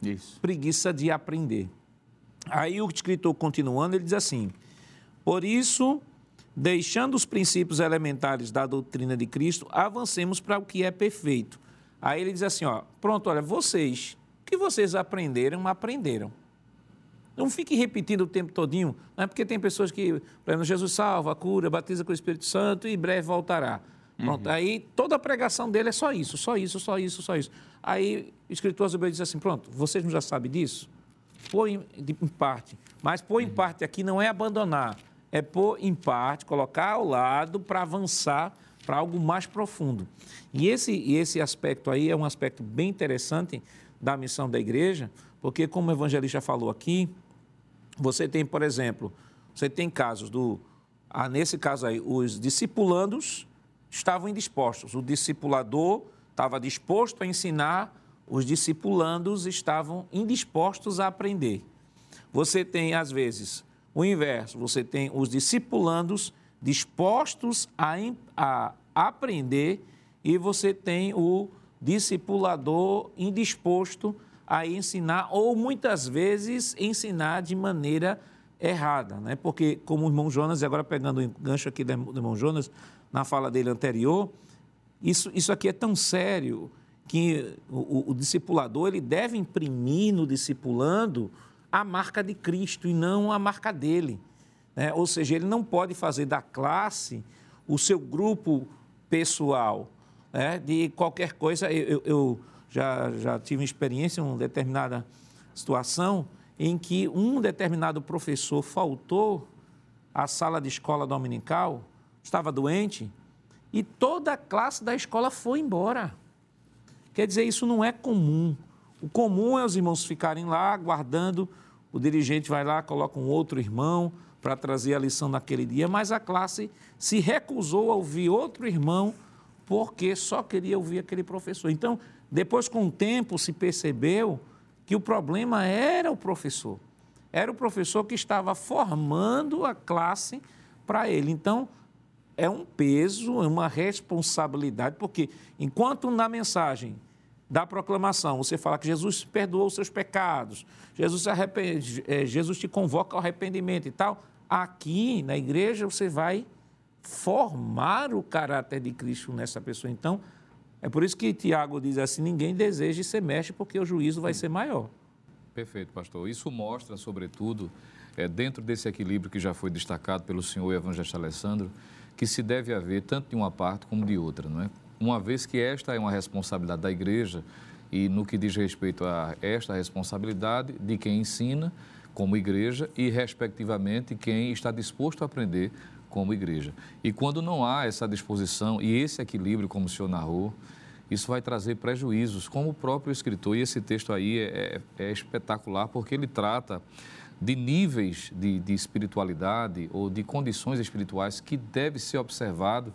Isso. preguiça de aprender. Aí o escritor continuando, ele diz assim: Por isso, deixando os princípios elementares da doutrina de Cristo, avancemos para o que é perfeito. Aí ele diz assim, ó, pronto, olha, vocês, o que vocês aprenderam, aprenderam. Não fique repetindo o tempo todinho, não é porque tem pessoas que, por exemplo, Jesus salva, cura, batiza com o Espírito Santo e breve voltará. Pronto, uhum. aí toda a pregação dele é só isso, só isso, só isso, só isso. Aí o escritor Zebeu diz assim: pronto, vocês não já sabem disso? Pôr em, em parte. Mas pôr em parte aqui não é abandonar, é pôr em parte, colocar ao lado para avançar para algo mais profundo. E esse, e esse aspecto aí é um aspecto bem interessante da missão da igreja, porque, como o evangelista falou aqui, você tem, por exemplo, você tem casos do. Ah, nesse caso aí, os discipulandos estavam indispostos. O discipulador estava disposto a ensinar, os discipulandos estavam indispostos a aprender. Você tem, às vezes, o inverso: você tem os discipulandos dispostos a, a aprender e você tem o discipulador indisposto a ensinar, ou muitas vezes ensinar de maneira errada, né? Porque, como o irmão Jonas, e agora pegando o gancho aqui do irmão Jonas, na fala dele anterior, isso, isso aqui é tão sério que o, o, discipulador ele deve imprimir no discipulando a marca de Cristo e não a marca dele. Né? Ou seja, ele não pode fazer da classe o seu grupo pessoal. Né? De qualquer coisa, eu, eu já, já tive experiência em uma determinada situação em que um determinado professor faltou à sala de escola dominical, estava doente, e toda a classe da escola foi embora. Quer dizer, isso não é comum. O comum é os irmãos ficarem lá aguardando, o dirigente vai lá, coloca um outro irmão para trazer a lição naquele dia, mas a classe se recusou a ouvir outro irmão porque só queria ouvir aquele professor. Então, depois, com o tempo, se percebeu que o problema era o professor. Era o professor que estava formando a classe para ele. Então, é um peso, é uma responsabilidade, porque enquanto na mensagem da proclamação você fala que Jesus perdoou os seus pecados, Jesus, arrepende, é, Jesus te convoca ao arrependimento e tal, aqui na igreja você vai formar o caráter de Cristo nessa pessoa. Então, é por isso que Tiago diz assim: ninguém deseja ser mestre, porque o juízo vai ser maior. Perfeito, pastor. Isso mostra, sobretudo, é, dentro desse equilíbrio que já foi destacado pelo senhor evangelista Alessandro, que se deve haver tanto de uma parte como de outra, não é? Uma vez que esta é uma responsabilidade da igreja e no que diz respeito a esta responsabilidade de quem ensina como igreja e, respectivamente, quem está disposto a aprender como igreja. E quando não há essa disposição e esse equilíbrio, como o senhor narrou, isso vai trazer prejuízos, como o próprio escritor, e esse texto aí é, é, é espetacular, porque ele trata de níveis de, de espiritualidade ou de condições espirituais que deve ser observado.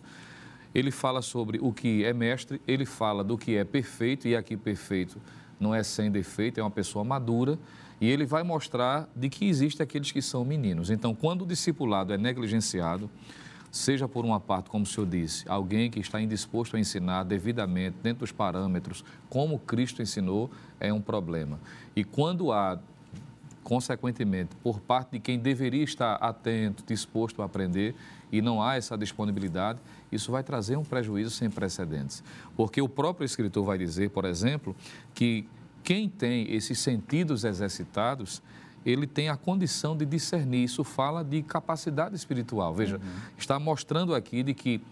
Ele fala sobre o que é mestre, ele fala do que é perfeito, e aqui perfeito não é sem defeito, é uma pessoa madura, e ele vai mostrar de que existem aqueles que são meninos. Então, quando o discipulado é negligenciado, seja por uma parte, como o senhor disse, alguém que está indisposto a ensinar devidamente, dentro dos parâmetros, como Cristo ensinou, é um problema. E quando há consequentemente, por parte de quem deveria estar atento, disposto a aprender, e não há essa disponibilidade, isso vai trazer um prejuízo sem precedentes. Porque o próprio escritor vai dizer, por exemplo, que quem tem esses sentidos exercitados, ele tem a condição de discernir. Isso fala de capacidade espiritual. Veja, uhum. está mostrando aqui de que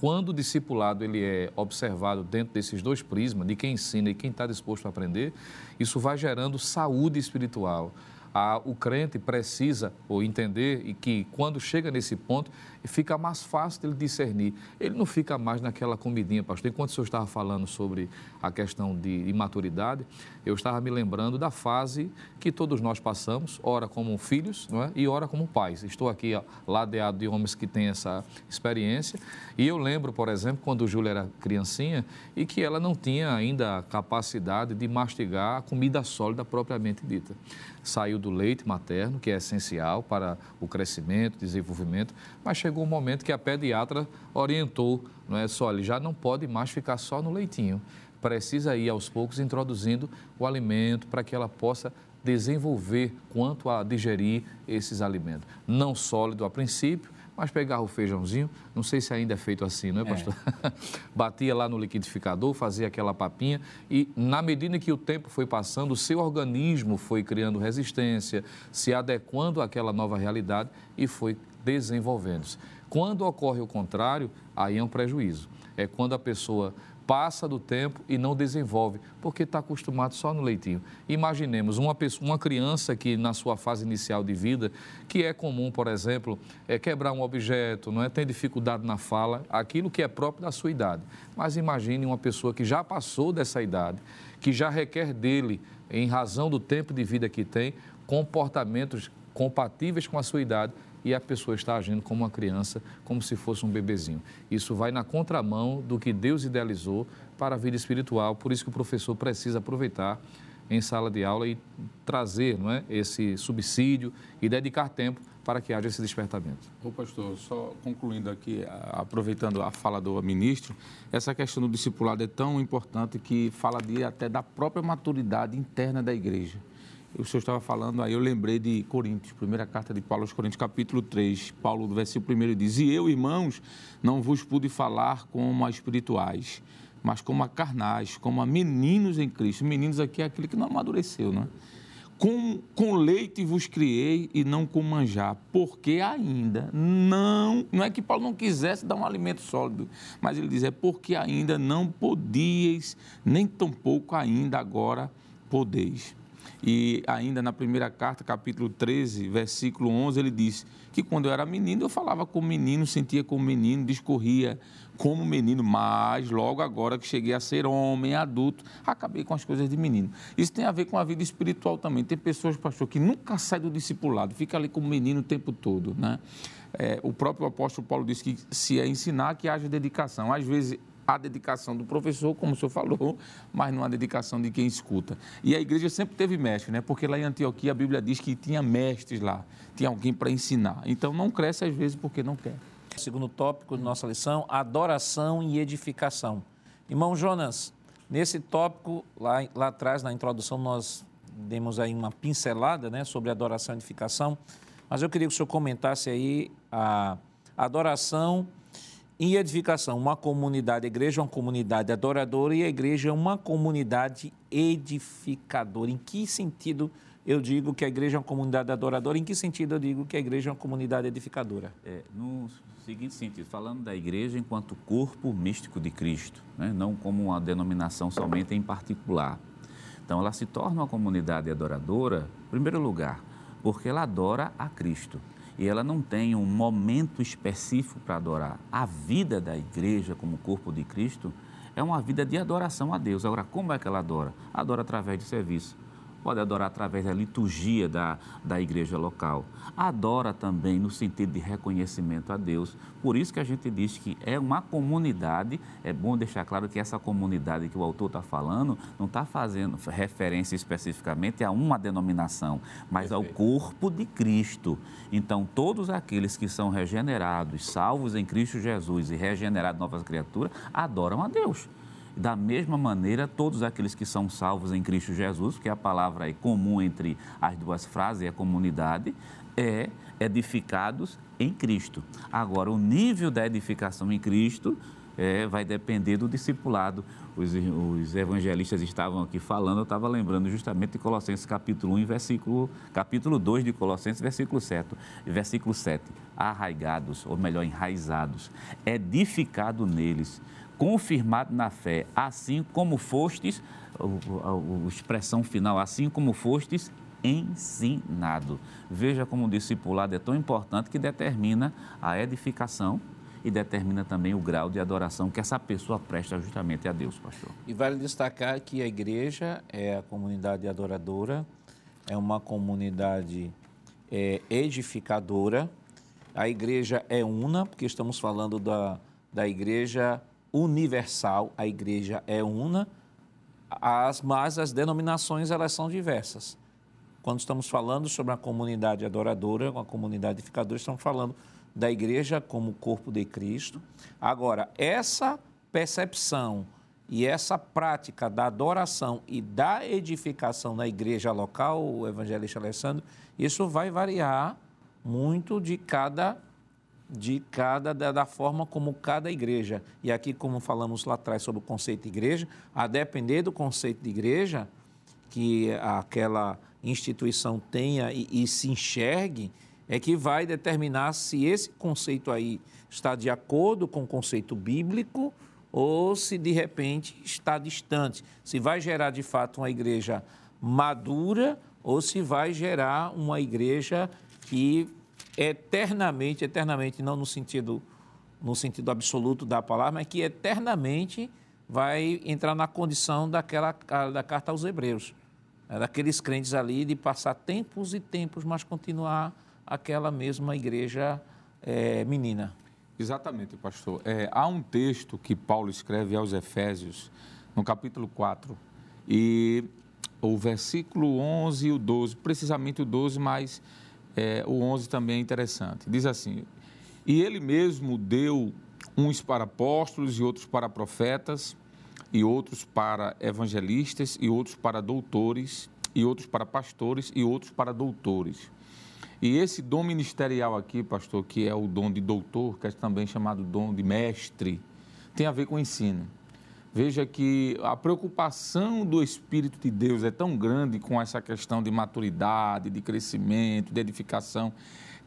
quando o discipulado ele é observado dentro desses dois prismas, de quem ensina e quem está disposto a aprender, isso vai gerando saúde espiritual a, o crente precisa ou entender e que quando chega nesse ponto fica mais fácil dele discernir. Ele não fica mais naquela comidinha, pastor. Enquanto o senhor estava falando sobre a questão de imaturidade, eu estava me lembrando da fase que todos nós passamos, ora como filhos não é? e ora como pais. Estou aqui ó, ladeado de homens que têm essa experiência e eu lembro, por exemplo, quando Júlia era criancinha e que ela não tinha ainda a capacidade de mastigar a comida sólida propriamente dita saiu do leite materno, que é essencial para o crescimento, desenvolvimento, mas chegou um momento que a pediatra orientou, não é só, ele já não pode mais ficar só no leitinho, precisa ir aos poucos introduzindo o alimento para que ela possa desenvolver quanto a digerir esses alimentos. Não sólido a princípio, mas pegava o feijãozinho, não sei se ainda é feito assim, não é, pastor? É. Batia lá no liquidificador, fazia aquela papinha e, na medida que o tempo foi passando, o seu organismo foi criando resistência, se adequando àquela nova realidade e foi desenvolvendo-se. Quando ocorre o contrário, aí é um prejuízo. É quando a pessoa passa do tempo e não desenvolve, porque está acostumado só no leitinho. Imaginemos uma, pessoa, uma criança que na sua fase inicial de vida, que é comum, por exemplo, é quebrar um objeto, não é tem dificuldade na fala, aquilo que é próprio da sua idade. Mas imagine uma pessoa que já passou dessa idade, que já requer dele, em razão do tempo de vida que tem, comportamentos compatíveis com a sua idade e a pessoa está agindo como uma criança, como se fosse um bebezinho. Isso vai na contramão do que Deus idealizou para a vida espiritual, por isso que o professor precisa aproveitar em sala de aula e trazer não é, esse subsídio e dedicar tempo para que haja esse despertamento. Ô pastor, só concluindo aqui, aproveitando a fala do ministro, essa questão do discipulado é tão importante que fala de, até da própria maturidade interna da igreja. O senhor estava falando aí, eu lembrei de Coríntios, primeira carta de Paulo aos Coríntios, capítulo 3. Paulo, do versículo 1, diz: E eu, irmãos, não vos pude falar como a espirituais, mas como a carnais, como a meninos em Cristo. Meninos aqui é aquele que não amadureceu, não é? Com, com leite vos criei e não com manjar, porque ainda não, não é que Paulo não quisesse dar um alimento sólido, mas ele diz, é porque ainda não podíeis, nem tampouco ainda agora podeis. E ainda na primeira carta, capítulo 13, versículo 11, ele diz que quando eu era menino, eu falava como menino, sentia como menino, discorria como menino, mas logo agora que cheguei a ser homem, adulto, acabei com as coisas de menino. Isso tem a ver com a vida espiritual também. Tem pessoas, pastor, que nunca sai do discipulado, fica ali como menino o tempo todo, né? É, o próprio apóstolo Paulo disse que se é ensinar, que haja dedicação. Às vezes a dedicação do professor, como o senhor falou, mas não a dedicação de quem escuta. E a igreja sempre teve mestre, né? Porque lá em Antioquia a Bíblia diz que tinha mestres lá, tinha alguém para ensinar. Então não cresce às vezes porque não quer. Segundo tópico de nossa lição, adoração e edificação. Irmão Jonas, nesse tópico, lá, lá atrás, na introdução, nós demos aí uma pincelada né, sobre adoração e edificação, mas eu queria que o senhor comentasse aí a adoração e edificação. Uma comunidade, a igreja é uma comunidade adoradora e a igreja é uma comunidade edificadora. Em que sentido eu digo que a igreja é uma comunidade adoradora? Em que sentido eu digo que a igreja é uma comunidade edificadora? É, no seguinte sentido, falando da igreja enquanto corpo místico de Cristo, né? não como uma denominação somente em particular. Então, ela se torna uma comunidade adoradora, em primeiro lugar, porque ela adora a Cristo e ela não tem um momento específico para adorar. A vida da igreja como corpo de Cristo é uma vida de adoração a Deus. Agora, como é que ela adora? Adora através de serviço pode adorar através da liturgia da, da igreja local. Adora também no sentido de reconhecimento a Deus. Por isso que a gente diz que é uma comunidade, é bom deixar claro que essa comunidade que o autor está falando não está fazendo referência especificamente a uma denominação, mas Perfeito. ao corpo de Cristo. Então, todos aqueles que são regenerados, salvos em Cristo Jesus e regenerados novas criaturas, adoram a Deus. Da mesma maneira, todos aqueles que são salvos em Cristo Jesus, que a palavra é comum entre as duas frases, é a comunidade, é edificados em Cristo. Agora, o nível da edificação em Cristo é, vai depender do discipulado. Os, os, evangelistas estavam aqui falando, eu estava lembrando justamente de Colossenses capítulo 1, versículo, capítulo 2 de Colossenses, versículo 7, versículo 7. Arraigados, ou melhor, enraizados, edificado neles confirmado na fé, assim como fostes, a, expressão final, assim como fostes ensinado. Veja como o discipulado é tão importante que determina a edificação e determina também o grau de adoração que essa pessoa presta justamente a Deus, pastor. E vale destacar que a igreja é a comunidade adoradora, é uma comunidade é, edificadora. A igreja é una, porque estamos falando da, da igreja universal, a igreja é una, as, mas as denominações elas são diversas. Quando estamos falando sobre a comunidade adoradora, uma comunidade edificadora, estamos falando da igreja como corpo de Cristo. Agora, essa percepção e essa prática da adoração e da edificação na igreja local, o evangelista Alessandro, isso vai variar muito de cada de cada da, da, forma como cada igreja. E aqui, como falamos lá atrás sobre o conceito de igreja, a depender do conceito de igreja que aquela instituição tenha e, e se enxergue, é que vai determinar se esse conceito aí está de acordo com o conceito bíblico ou se de repente está distante. Se vai gerar de fato uma igreja madura ou se vai gerar uma igreja que eternamente, eternamente, não no sentido, no sentido absoluto da palavra, mas que eternamente vai entrar na condição daquela da carta aos Hebreus, é daqueles crentes ali de passar tempos e tempos, mas continuar aquela mesma igreja é, menina. Exatamente, pastor. É, há um texto que Paulo escreve aos Efésios, no capítulo 4, e o versículo 11 e o 12, precisamente o 12, mas é, o 11 também é interessante. Diz assim: E ele mesmo deu uns para apóstolos e outros para profetas, e outros para evangelistas, e outros para doutores, e outros para pastores, e outros para doutores. E esse dom ministerial aqui, pastor, que é o dom de doutor, que é também chamado dom de mestre, tem a ver com o ensino. Veja que a preocupação do Espírito de Deus é tão grande com essa questão de maturidade, de crescimento, de edificação,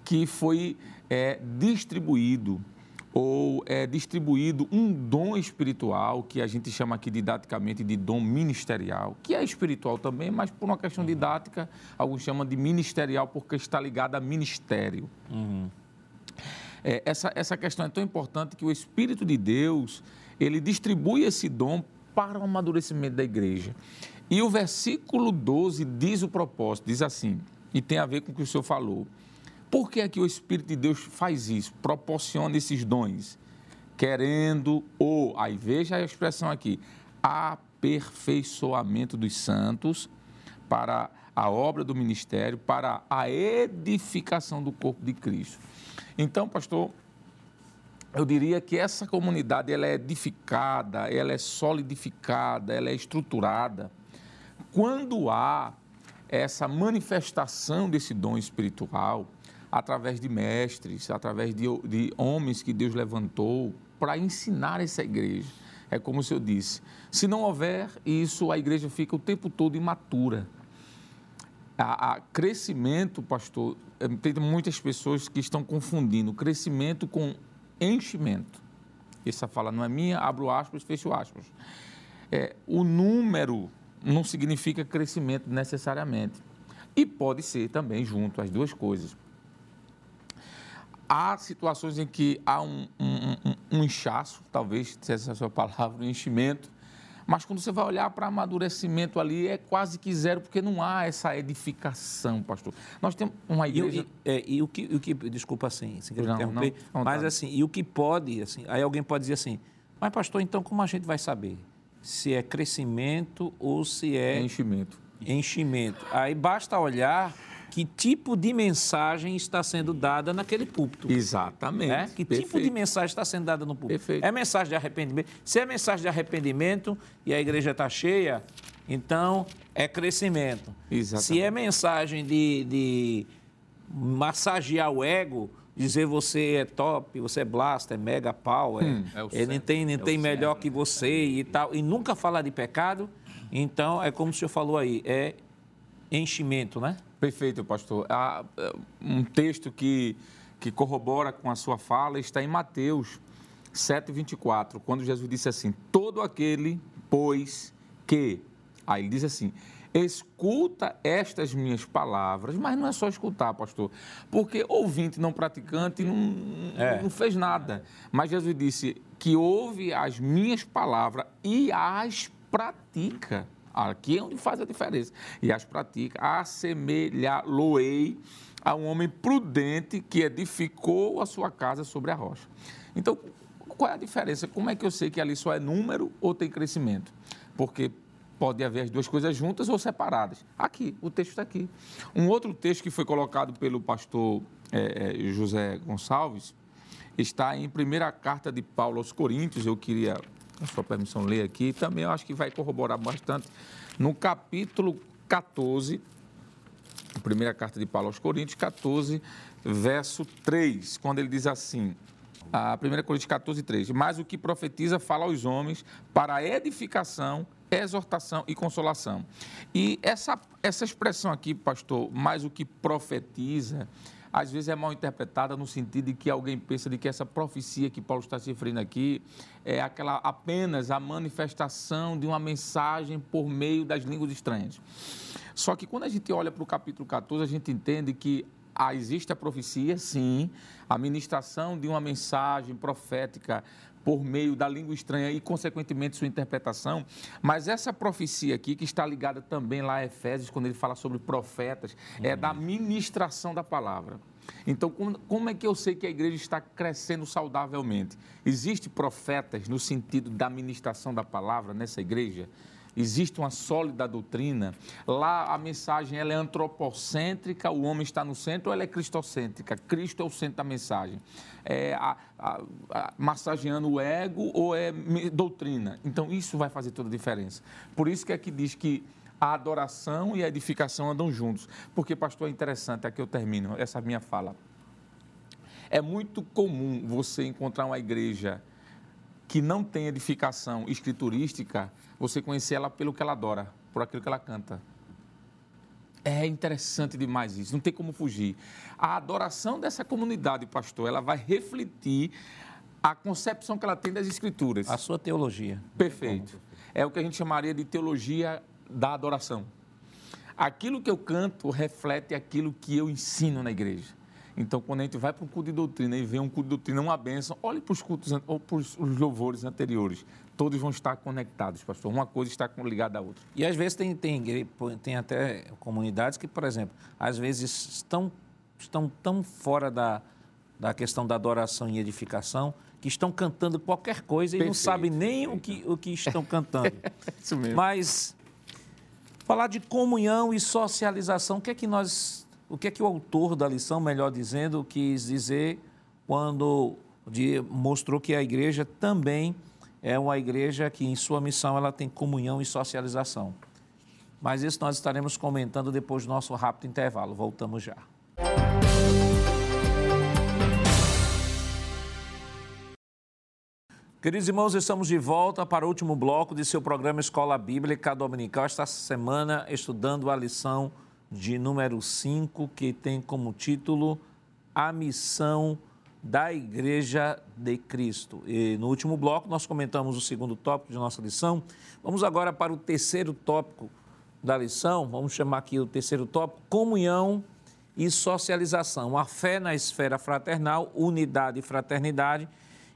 que foi é, distribuído ou é distribuído um dom espiritual, que a gente chama aqui didaticamente de dom ministerial, que é espiritual também, mas por uma questão didática, alguns chamam de ministerial porque está ligado a ministério. Uhum. É, essa, essa questão é tão importante que o Espírito de Deus, ele distribui esse dom para o amadurecimento da igreja. E o versículo 12 diz o propósito, diz assim, e tem a ver com o que o senhor falou. Por que é que o Espírito de Deus faz isso? Proporciona esses dons, querendo ou, aí veja a expressão aqui, aperfeiçoamento dos santos para a obra do ministério, para a edificação do corpo de Cristo. Então, pastor, eu diria que essa comunidade ela é edificada, ela é solidificada, ela é estruturada quando há essa manifestação desse dom espiritual, através de mestres, através de, de homens que Deus levantou para ensinar essa igreja. É como o senhor disse: se não houver isso, a igreja fica o tempo todo imatura. A, a crescimento, pastor, eh, tem muitas pessoas que estão confundindo crescimento com enchimento. Essa fala não é minha, abro aspas, fecho aspas. É, o número não significa crescimento necessariamente. E pode ser também junto as duas coisas há situações em que há um, um, um, um inchaço, talvez se essa é a sua palavra, um enchimento, mas quando você vai olhar para amadurecimento ali, é quase que zero, porque não há essa edificação, pastor. Nós temos uma igreja... E, e, é, e o, que, o que... Desculpa, assim, sem querer não, interromper, não, mas assim, e o que pode, assim, aí alguém pode dizer assim, mas pastor, então como a gente vai saber se é crescimento ou se é... Enchimento. Enchimento. Aí basta olhar que tipo de mensagem está sendo dada naquele púlpito. Exatamente. É? Que Perfeito. tipo de mensagem está sendo dada no púlpito. Perfeito. É mensagem de arrependimento. Se é mensagem de arrependimento e a igreja está cheia, então é crescimento. Exatamente. Se é mensagem de, de massagear o ego, dizer você é top, você é blaster, é mega pau, é, hum, é ele tem, nem é tem melhor que você e tal, e nunca falar de pecado, então é como o senhor falou aí, é enchimento, né? Perfeito, pastor. Há é, um texto que, que corrobora com a sua fala está em Mateus 7,24, quando Jesus disse assim: Todo aquele, pois que. Aí ele diz assim: escuta estas minhas palavras, mas não é só escutar, pastor, porque ouvinte não praticante não, é. não fez nada. Mas Jesus disse que ouve as minhas palavras e as pratica. Aqui é onde faz a diferença. E as pratica. Assemelhá-lo-ei a um homem prudente que edificou a sua casa sobre a rocha. Então, qual é a diferença? Como é que eu sei que ali só é número ou tem crescimento? Porque pode haver as duas coisas juntas ou separadas. Aqui, o texto está aqui. Um outro texto que foi colocado pelo pastor é, José Gonçalves está em primeira carta de Paulo aos Coríntios. Eu queria com sua permissão, ler aqui. Também eu acho que vai corroborar bastante. No capítulo 14, a primeira carta de Paulo aos Coríntios, 14, verso 3, quando ele diz assim, a 1 Coríntios 14, 3, mas o que profetiza fala aos homens para edificação, exortação e consolação. E essa, essa expressão aqui, pastor, mais o que profetiza, às vezes é mal interpretada no sentido de que alguém pensa de que essa profecia que Paulo está referindo aqui é aquela apenas a manifestação de uma mensagem por meio das línguas estranhas. Só que quando a gente olha para o capítulo 14, a gente entende que ah, existe a profecia, sim, a ministração de uma mensagem profética por meio da língua estranha e, consequentemente, sua interpretação. Mas essa profecia aqui, que está ligada também lá a Efésios, quando ele fala sobre profetas, uhum. é da ministração da palavra. Então, como, como, é que eu sei que a igreja está crescendo saudavelmente? Existem profetas no sentido da ministração da palavra nessa igreja? Existe uma sólida doutrina. Lá a mensagem ela é antropocêntrica, o homem está no centro, ou ela é cristocêntrica? Cristo é o centro da mensagem. É a, a, a, massageando o ego ou é doutrina? Então isso vai fazer toda a diferença. Por isso que aqui diz que a adoração e a edificação andam juntos. Porque, pastor, é interessante, aqui eu termino essa minha fala. É muito comum você encontrar uma igreja que não tem edificação escriturística, você conhecer ela pelo que ela adora, por aquilo que ela canta. É interessante demais isso, não tem como fugir. A adoração dessa comunidade, pastor, ela vai refletir a concepção que ela tem das escrituras. A sua teologia. Perfeito. É o que a gente chamaria de teologia da adoração. Aquilo que eu canto reflete aquilo que eu ensino na igreja. Então, quando a gente vai para um culto de doutrina e vê um culto de doutrina, uma bênção, olhe para os cultos ou para os louvores anteriores. Todos vão estar conectados, pastor. Uma coisa está ligada à outra. E às vezes tem, tem, tem até comunidades que, por exemplo, às vezes estão, estão tão fora da, da questão da adoração e edificação que estão cantando qualquer coisa Perfeito. e não sabem nem o que, o que estão cantando. Isso mesmo. Mas falar de comunhão e socialização, o que é que nós o que é que o autor da lição, melhor dizendo, quis dizer quando mostrou que a igreja também é uma igreja que em sua missão ela tem comunhão e socialização. Mas isso nós estaremos comentando depois do nosso rápido intervalo. Voltamos já. Queridos irmãos, estamos de volta para o último bloco de seu programa Escola Bíblica Dominical. Esta semana, estudando a lição de número 5, que tem como título A Missão da Igreja de Cristo. E no último bloco nós comentamos o segundo tópico de nossa lição. Vamos agora para o terceiro tópico da lição, vamos chamar aqui o terceiro tópico, comunhão e socialização. A fé na esfera fraternal, unidade e fraternidade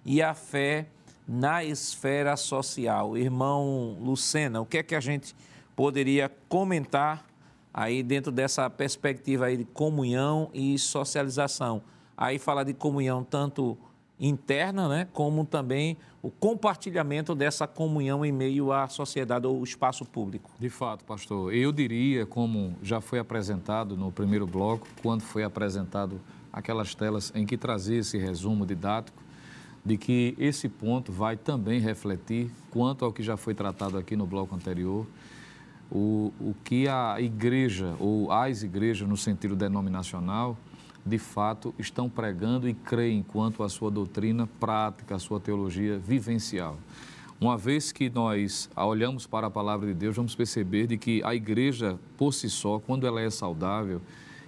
e a fé na esfera social. Irmão Lucena, o que é que a gente poderia comentar aí dentro dessa perspectiva aí de comunhão e socialização. Aí fala de comunhão tanto interna, né, como também o compartilhamento dessa comunhão em meio à sociedade ou espaço público. De fato, pastor, eu diria, como já foi apresentado no primeiro bloco, quando foi apresentado aquelas telas em que trazia esse resumo didático, de que esse ponto vai também refletir quanto ao que já foi tratado aqui no bloco anterior, o, o que a igreja, ou as igrejas no sentido denominacional, de fato estão pregando e creem quanto à sua doutrina prática, à sua teologia vivencial. Uma vez que nós olhamos para a palavra de Deus, vamos perceber de que a igreja por si só, quando ela é saudável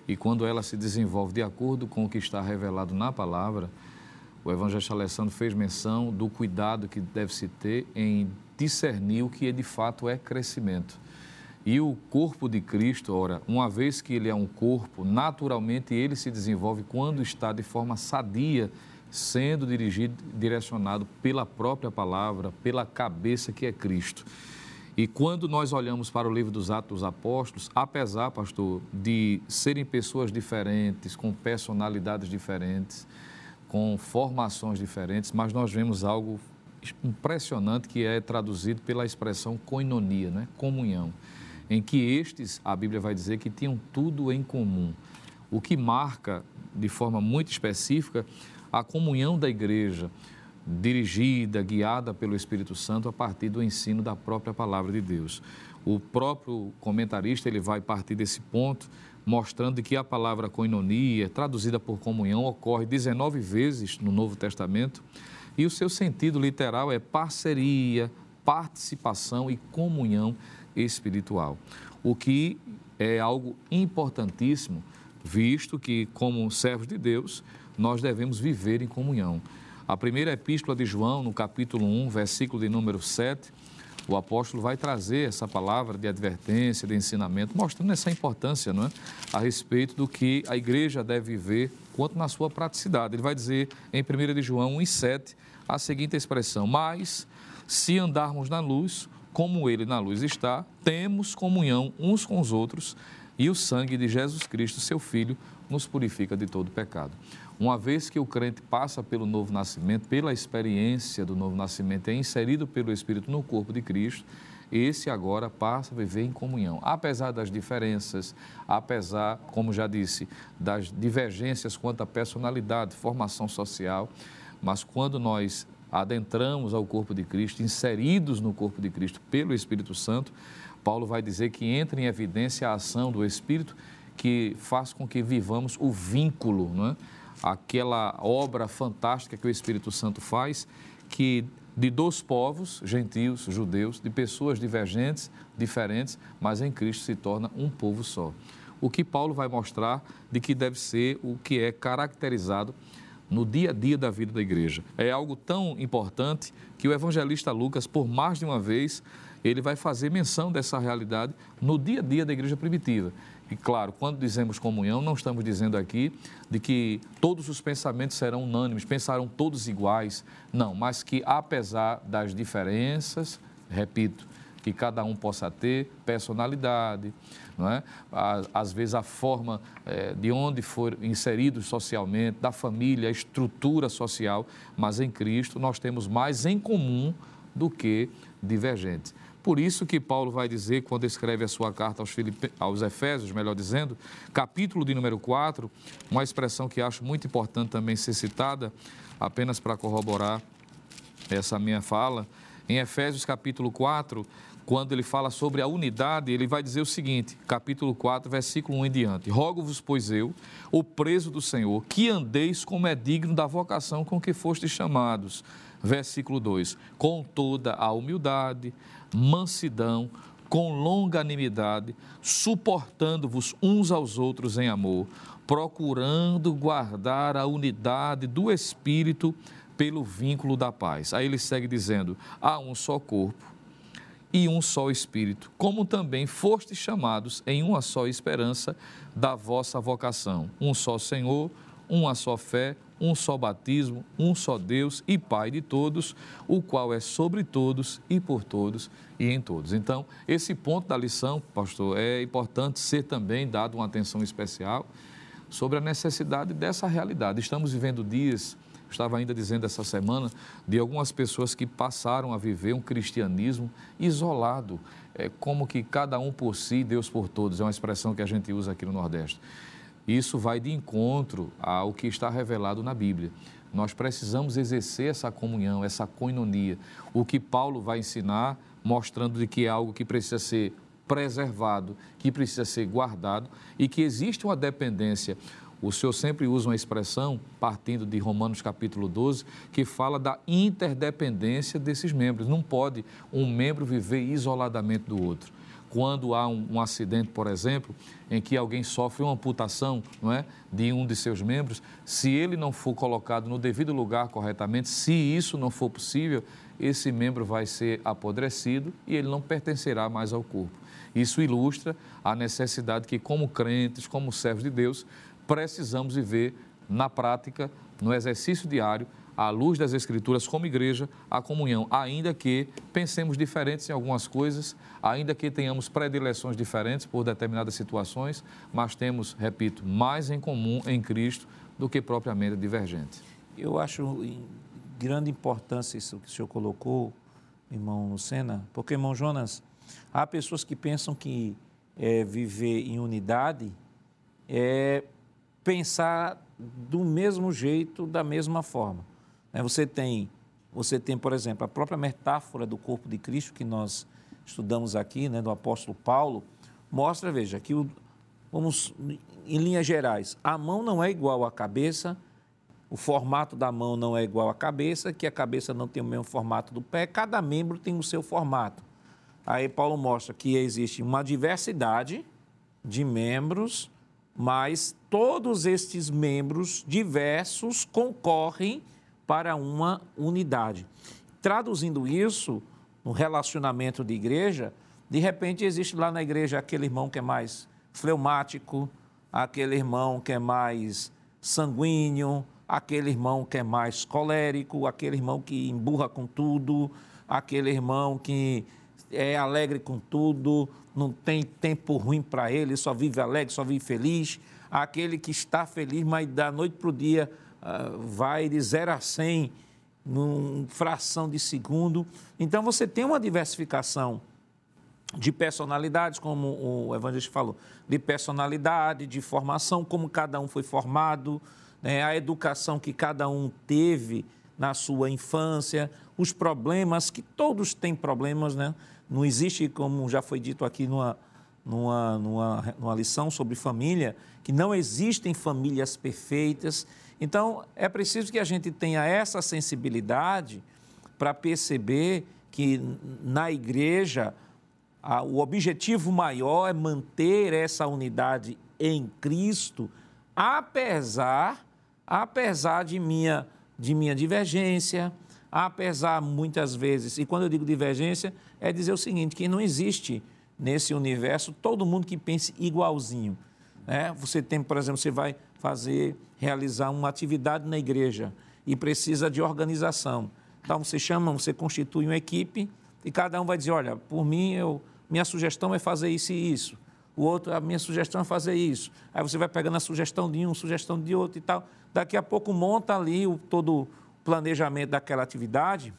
e quando ela se desenvolve de acordo com o que está revelado na palavra, o evangelista Alessandro fez menção do cuidado que deve se ter em discernir o que de fato é crescimento. E o corpo de Cristo, ora, uma vez que ele é um corpo, naturalmente ele se desenvolve quando está de forma sadia, sendo dirigido, direcionado pela própria palavra, pela cabeça que é Cristo. E quando nós olhamos para o livro dos Atos dos Apóstolos, apesar, pastor, de serem pessoas diferentes, com personalidades diferentes, com formações diferentes, mas nós vemos algo impressionante que é traduzido pela expressão koinonia, né? comunhão em que estes, a Bíblia vai dizer que tinham tudo em comum, o que marca de forma muito específica a comunhão da igreja, dirigida, guiada pelo Espírito Santo a partir do ensino da própria palavra de Deus. O próprio comentarista ele vai partir desse ponto, mostrando que a palavra koinonia, traduzida por comunhão, ocorre 19 vezes no Novo Testamento, e o seu sentido literal é parceria, participação e comunhão espiritual, o que é algo importantíssimo, visto que, como servos de Deus, nós devemos viver em comunhão. A primeira epístola de João, no capítulo 1, versículo de número 7, o apóstolo vai trazer essa palavra de advertência, de ensinamento, mostrando essa importância não é? a respeito do que a igreja deve viver quanto na sua praticidade. Ele vai dizer em 1 de João 1 e 7 a seguinte expressão: Mas se andarmos na luz, como ele na luz está, temos comunhão uns com os outros e o sangue de Jesus Cristo, seu Filho, nos purifica de todo pecado. Uma vez que o crente passa pelo novo nascimento, pela experiência do novo nascimento, é inserido pelo Espírito no corpo de Cristo, esse agora passa a viver em comunhão. Apesar das diferenças, apesar, como já disse, das divergências quanto à personalidade, formação social, mas quando nós adentramos ao corpo de Cristo, inseridos no corpo de Cristo pelo Espírito Santo, Paulo vai dizer que entra em evidência a ação do Espírito que faz com que vivamos o vínculo, não é? aquela obra fantástica que o Espírito Santo faz, que de dois povos, gentios, judeus, de pessoas divergentes, diferentes, mas em Cristo se torna um povo só. O que Paulo vai mostrar de que deve ser o que é caracterizado no dia a dia da vida da igreja. É algo tão importante que o evangelista Lucas, por mais de uma vez, ele vai fazer menção dessa realidade no dia a dia da igreja primitiva. E claro, quando dizemos comunhão, não estamos dizendo aqui de que todos os pensamentos serão unânimes, pensarão todos iguais. Não, mas que apesar das diferenças, repito, que cada um possa ter personalidade, é? às vezes a forma é, de onde for inseridos socialmente, da família, a estrutura social, mas em Cristo nós temos mais em comum do que divergentes. Por isso que Paulo vai dizer, quando escreve a sua carta aos, Filipe... aos Efésios, melhor dizendo, capítulo de número 4, uma expressão que acho muito importante também ser citada, apenas para corroborar essa minha fala, em Efésios capítulo 4, quando ele fala sobre a unidade, ele vai dizer o seguinte, capítulo 4, versículo 1 em diante: Rogo-vos, pois eu, o preso do Senhor, que andeis como é digno da vocação com que fostes chamados. Versículo 2: Com toda a humildade, mansidão, com longanimidade, suportando-vos uns aos outros em amor, procurando guardar a unidade do Espírito pelo vínculo da paz. Aí ele segue dizendo: há um só corpo e um só Espírito, como também fostes chamados em uma só esperança da vossa vocação. Um só Senhor, uma só fé, um só batismo, um só Deus e Pai de todos, o qual é sobre todos e por todos e em todos. Então, esse ponto da lição, pastor, é importante ser também dado uma atenção especial sobre a necessidade dessa realidade. Estamos vivendo dias, estava ainda dizendo essa semana, de algumas pessoas que passaram a viver um cristianismo isolado, é, como que cada um por si, Deus por todos, é uma expressão que a gente usa aqui no Nordeste. Isso vai de encontro ao que está revelado na Bíblia. Nós precisamos exercer essa comunhão, essa coinonia. O que Paulo vai ensinar, mostrando de que é algo que precisa ser preservado, que precisa ser guardado e que existe uma dependência. O Senhor sempre usa uma expressão, partindo de Romanos capítulo 12, que fala da interdependência desses membros. Não pode um membro viver isoladamente do outro quando há um, um, acidente, por exemplo, em que alguém sofre uma amputação não é, de um de seus membros, se ele não for colocado no devido lugar corretamente, se isso não for possível, esse membro vai ser apodrecido e ele não pertencerá mais ao corpo. Isso ilustra a necessidade que, como crentes, como servos de Deus, precisamos viver na prática, no exercício diário, à luz das Escrituras, como igreja, a comunhão, ainda que pensemos diferentes em algumas coisas, ainda que tenhamos predileções diferentes por determinadas situações, mas temos, repito, mais em comum em Cristo do que propriamente divergente. Eu acho grande importância isso que o senhor colocou, irmão Lucena, porque, irmão Jonas, há pessoas que pensam que é, viver em unidade é pensar do mesmo jeito, da mesma forma. Né, você tem, você tem, por exemplo, a própria metáfora do corpo de Cristo que nós estudamos aqui, né, do apóstolo Paulo, mostra, veja, que o, vamos em linhas gerais, a mão não é igual à cabeça, o formato da mão não é igual à cabeça, que a cabeça não tem o mesmo formato do pé, cada membro tem o seu formato. Aí Paulo mostra que existe uma diversidade de membros, mas todos estes membros diversos concorrem para uma unidade. Traduzindo isso no relacionamento de igreja, de repente existe lá na igreja aquele irmão que é mais fleumático, aquele irmão que é mais sanguíneo, aquele irmão que é mais colérico, aquele irmão que emburra com tudo, aquele irmão que é alegre com tudo, não tem tempo ruim para ele, só vive alegre, só vive feliz, aquele que está feliz, mas da noite para o dia uh, vai de 0 a 100 num fração de segundo. Então você tem uma diversificação de personalidades, como o evangelista falou, de personalidade, de formação, como cada um foi formado, né, a educação que cada um teve na sua infância, os problemas, que todos têm problemas, né? Não existe, como já foi dito aqui numa, numa, numa, numa lição sobre família, que não existem famílias perfeitas. Então, é preciso que a gente tenha essa sensibilidade para perceber que na igreja a, o objetivo maior é manter essa unidade em Cristo, apesar, apesar de minha, de minha divergência, apesar muitas vezes, e quando eu digo divergência, é dizer o seguinte, que não existe nesse universo todo mundo que pense igualzinho. Né? Você tem, por exemplo, você vai fazer, realizar uma atividade na igreja e precisa de organização. Então você chama, você constitui uma equipe e cada um vai dizer, olha, por mim, eu, minha sugestão é fazer isso e isso. O outro, a minha sugestão é fazer isso. Aí você vai pegando a sugestão de um, sugestão de outro e tal. Daqui a pouco monta ali o, todo o planejamento daquela atividade.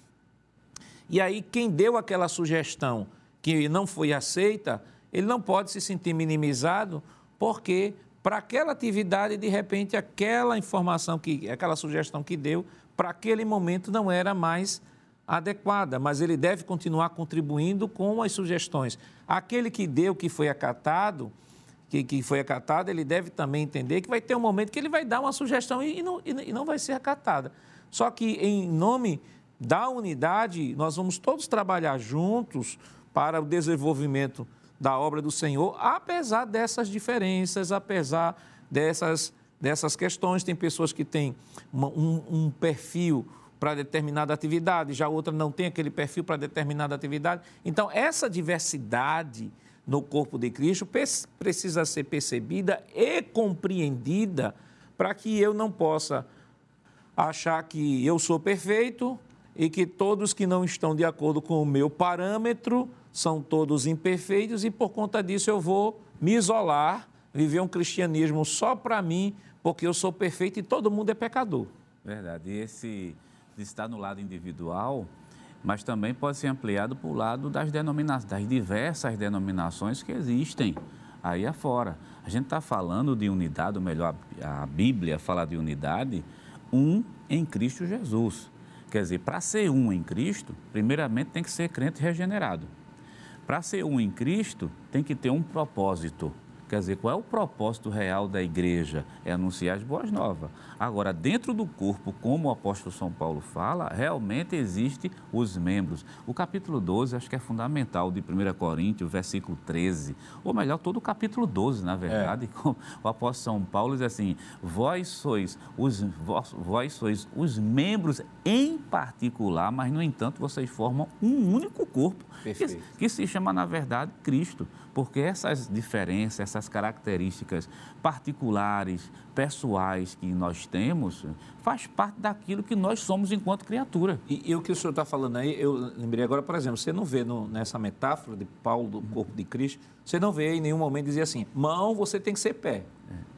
E aí quem deu aquela sugestão que não foi aceita, ele não pode se sentir minimizado, porque para aquela atividade, de repente, aquela informação, que, aquela sugestão que deu, para aquele momento não era mais adequada, mas ele deve continuar contribuindo com as sugestões. Aquele que deu, que foi acatado, que, que foi acatado, ele deve também entender que vai ter um momento que ele vai dar uma sugestão e, e, não, e não vai ser acatada. Só que, em nome da unidade, nós vamos todos trabalhar juntos para o desenvolvimento da obra do Senhor, apesar dessas diferenças, apesar dessas, dessas questões. Tem pessoas que têm uma, um, um perfil para determinada atividade, já outra não tem aquele perfil para determinada atividade. Então, essa diversidade no corpo de Cristo precisa ser percebida e compreendida para que eu não possa achar que eu sou perfeito e que todos que não estão de acordo com o meu parâmetro são todos imperfeitos e por conta disso eu vou me isolar, viver um cristianismo só para mim, porque eu sou perfeito e todo mundo é pecador. Verdade. E esse está no lado individual, mas também pode ser ampliado para o lado das denominações, das diversas denominações que existem aí afora. A gente está falando de unidade, ou melhor, a Bíblia fala de unidade, um em Cristo Jesus. Quer dizer, para ser um em Cristo, primeiramente tem que ser crente regenerado. Para ser um em Cristo, tem que ter um propósito. Quer dizer, qual é o propósito real da igreja? É anunciar as boas novas. Agora, dentro do corpo, como o apóstolo São Paulo fala, realmente existe os membros. O capítulo 12 acho que é fundamental de 1 Coríntios, versículo 13. Ou melhor, todo o capítulo 12, na verdade. É. O apóstolo São Paulo diz assim: vós sois os, vós, vós sois os membros em particular, mas, no entanto, vocês formam um único corpo, que, que se chama, na verdade, Cristo porque essas diferenças, essas características particulares, pessoais que nós temos, faz parte daquilo que nós somos enquanto criatura. E, e o que o senhor está falando aí, eu lembrei agora, por exemplo, você não vê no, nessa metáfora de Paulo do corpo de Cristo, você não vê em nenhum momento dizer assim, mão, você tem que ser pé. É.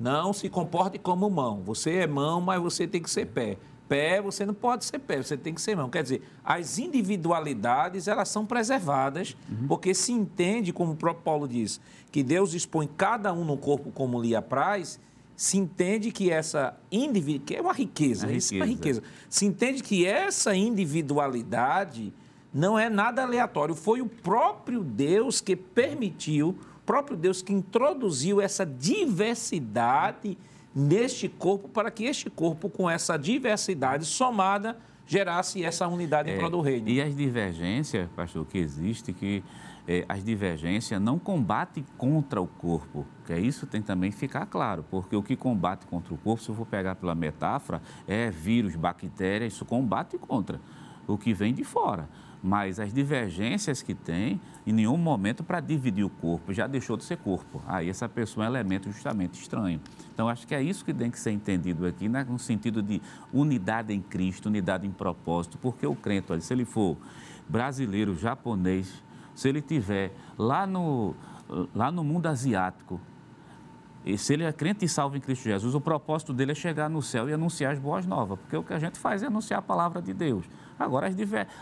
Não se comporte como mão. Você é mão, mas você tem que ser pé pé, você não pode ser pé, você tem que ser mão. Quer dizer, as individualidades, elas são preservadas, uhum. porque se entende, como o próprio Paulo diz, que Deus expõe cada um no corpo como lhe apraz, se entende que essa individualidade, que é uma riqueza, é isso é uma riqueza, se entende que essa individualidade não é nada aleatório, foi o próprio Deus que permitiu, o próprio Deus que introduziu essa diversidade neste corpo para que este corpo, com essa diversidade somada, gerasse essa unidade é, em prol do reino. E as divergências, pastor, que existe, que é, as divergências não combatem contra o corpo, que é isso tem também que ficar claro, porque o que combate contra o corpo, se eu for pegar pela metáfora, é vírus, bactérias, isso combate contra o que vem de fora mas as divergências que tem, em nenhum momento para dividir o corpo, já deixou de ser corpo. Aí essa pessoa é um elemento justamente estranho. Então acho que é isso que tem que ser entendido aqui, né? no sentido de unidade em Cristo, unidade em propósito, porque o crente, olha, se ele for brasileiro, japonês, se ele tiver lá no, lá no mundo asiático, e se ele é crente e salvo em Cristo Jesus, o propósito dele é chegar no céu e anunciar as boas novas, porque o que a gente faz é anunciar a palavra de Deus. Agora, as,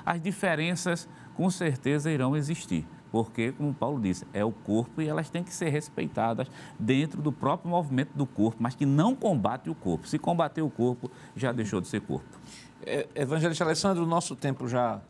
as diferenças com certeza irão existir. Porque, como Paulo disse, é o corpo e elas têm que ser respeitadas dentro do próprio movimento do corpo, mas que não combate o corpo. Se combater o corpo, já deixou de ser corpo. É, Evangelista Alessandro, o nosso tempo já,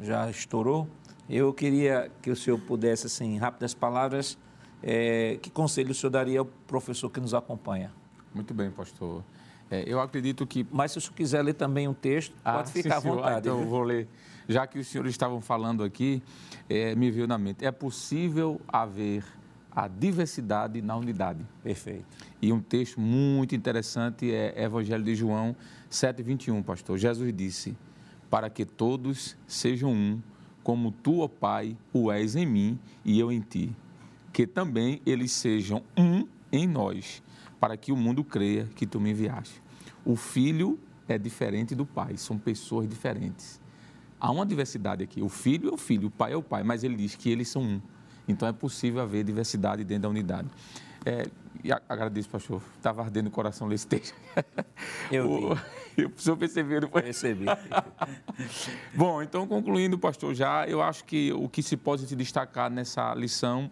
já estourou. Eu queria que o senhor pudesse, assim, em rápidas palavras, é, que conselho o senhor daria ao professor que nos acompanha? Muito bem, pastor. É, eu acredito que. Mas se o senhor quiser ler também um texto, Ah, pode sim, ficar à senhor. Ah, vontade. então, eu viu? vou ler. Já que os senhores estavam falando aqui, é, me veio na mente. É possível haver a diversidade na unidade. Perfeito. E um texto muito interessante é Evangelho de João 7,21, pastor. Jesus disse: Para que todos sejam um, como tu, ó Pai, o és em mim e eu em ti. Que também eles sejam um em nós, para que o mundo creia que tu me enviaste. O filho é diferente do pai, são pessoas diferentes. Há uma diversidade aqui. O filho é o filho, o pai é o pai, mas ele diz que eles são um. Então é possível haver diversidade dentro da unidade. É, e agradeço, pastor. Estava ardendo o coração ler esse texto. Eu o, o senhor percebeu, foi? Percebi. Bom, então concluindo, pastor, já eu acho que o que se pode se destacar nessa lição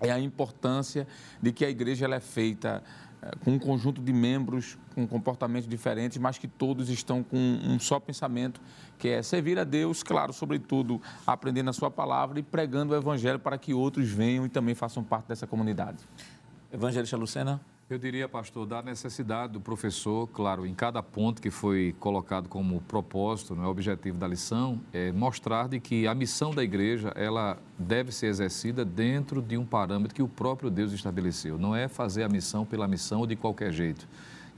é a importância de que a igreja ela é feita com um conjunto de membros com comportamentos diferentes, mas que todos estão com um só pensamento, que é servir a Deus, claro, sobretudo aprendendo a sua palavra e pregando o evangelho para que outros venham e também façam parte dessa comunidade. Evangelista Lucena? Eu diria, pastor, da necessidade do professor, claro, em cada ponto que foi colocado como propósito, não é objetivo da lição, é mostrar de que a missão da igreja ela deve ser exercida dentro de um parâmetro que o próprio Deus estabeleceu. Não é fazer a missão pela missão ou de qualquer jeito.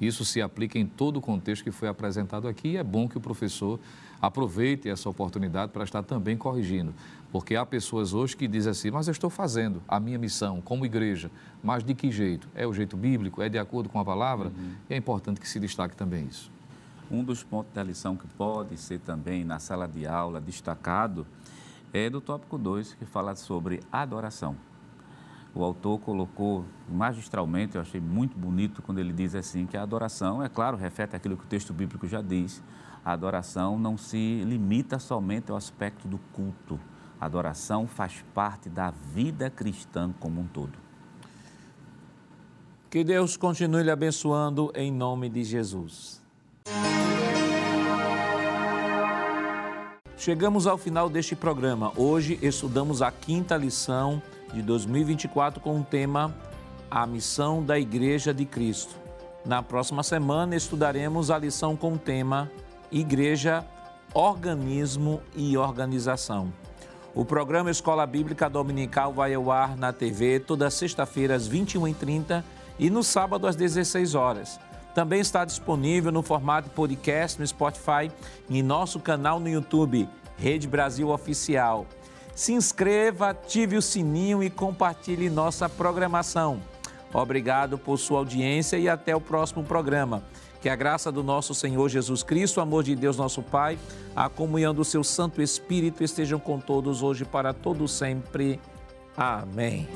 Isso se aplica em todo o contexto que foi apresentado aqui e é bom que o professor aproveite essa oportunidade para estar também corrigindo. Porque há pessoas hoje que dizem assim, mas eu estou fazendo a minha missão como igreja, mas de que jeito? É o jeito bíblico? É de acordo com a palavra? E é importante que se destaque também isso. Um dos pontos da lição que pode ser também na sala de aula destacado é do tópico 2, que fala sobre adoração. O autor colocou magistralmente, eu achei muito bonito quando ele diz assim que a adoração, é claro, reflete aquilo que o texto bíblico já diz. A adoração não se limita somente ao aspecto do culto. A adoração faz parte da vida cristã como um todo. Que Deus continue lhe abençoando em nome de Jesus. Chegamos ao final deste programa. Hoje estudamos a quinta lição de 2024 com o tema A Missão da Igreja de Cristo. Na próxima semana estudaremos a lição com o tema Igreja, Organismo e Organização. O programa Escola Bíblica Dominical vai ao ar na TV toda sexta-feira às 21h30 e no sábado às 16 horas. Também está disponível no formato podcast no Spotify e em nosso canal no YouTube, Rede Brasil Oficial. Se inscreva, ative o sininho e compartilhe nossa programação. Obrigado por sua audiência e até o próximo programa. Que a graça do nosso Senhor Jesus Cristo, o amor de Deus nosso Pai, a comunhão do seu Santo Espírito estejam com todos hoje para todo sempre. Amém.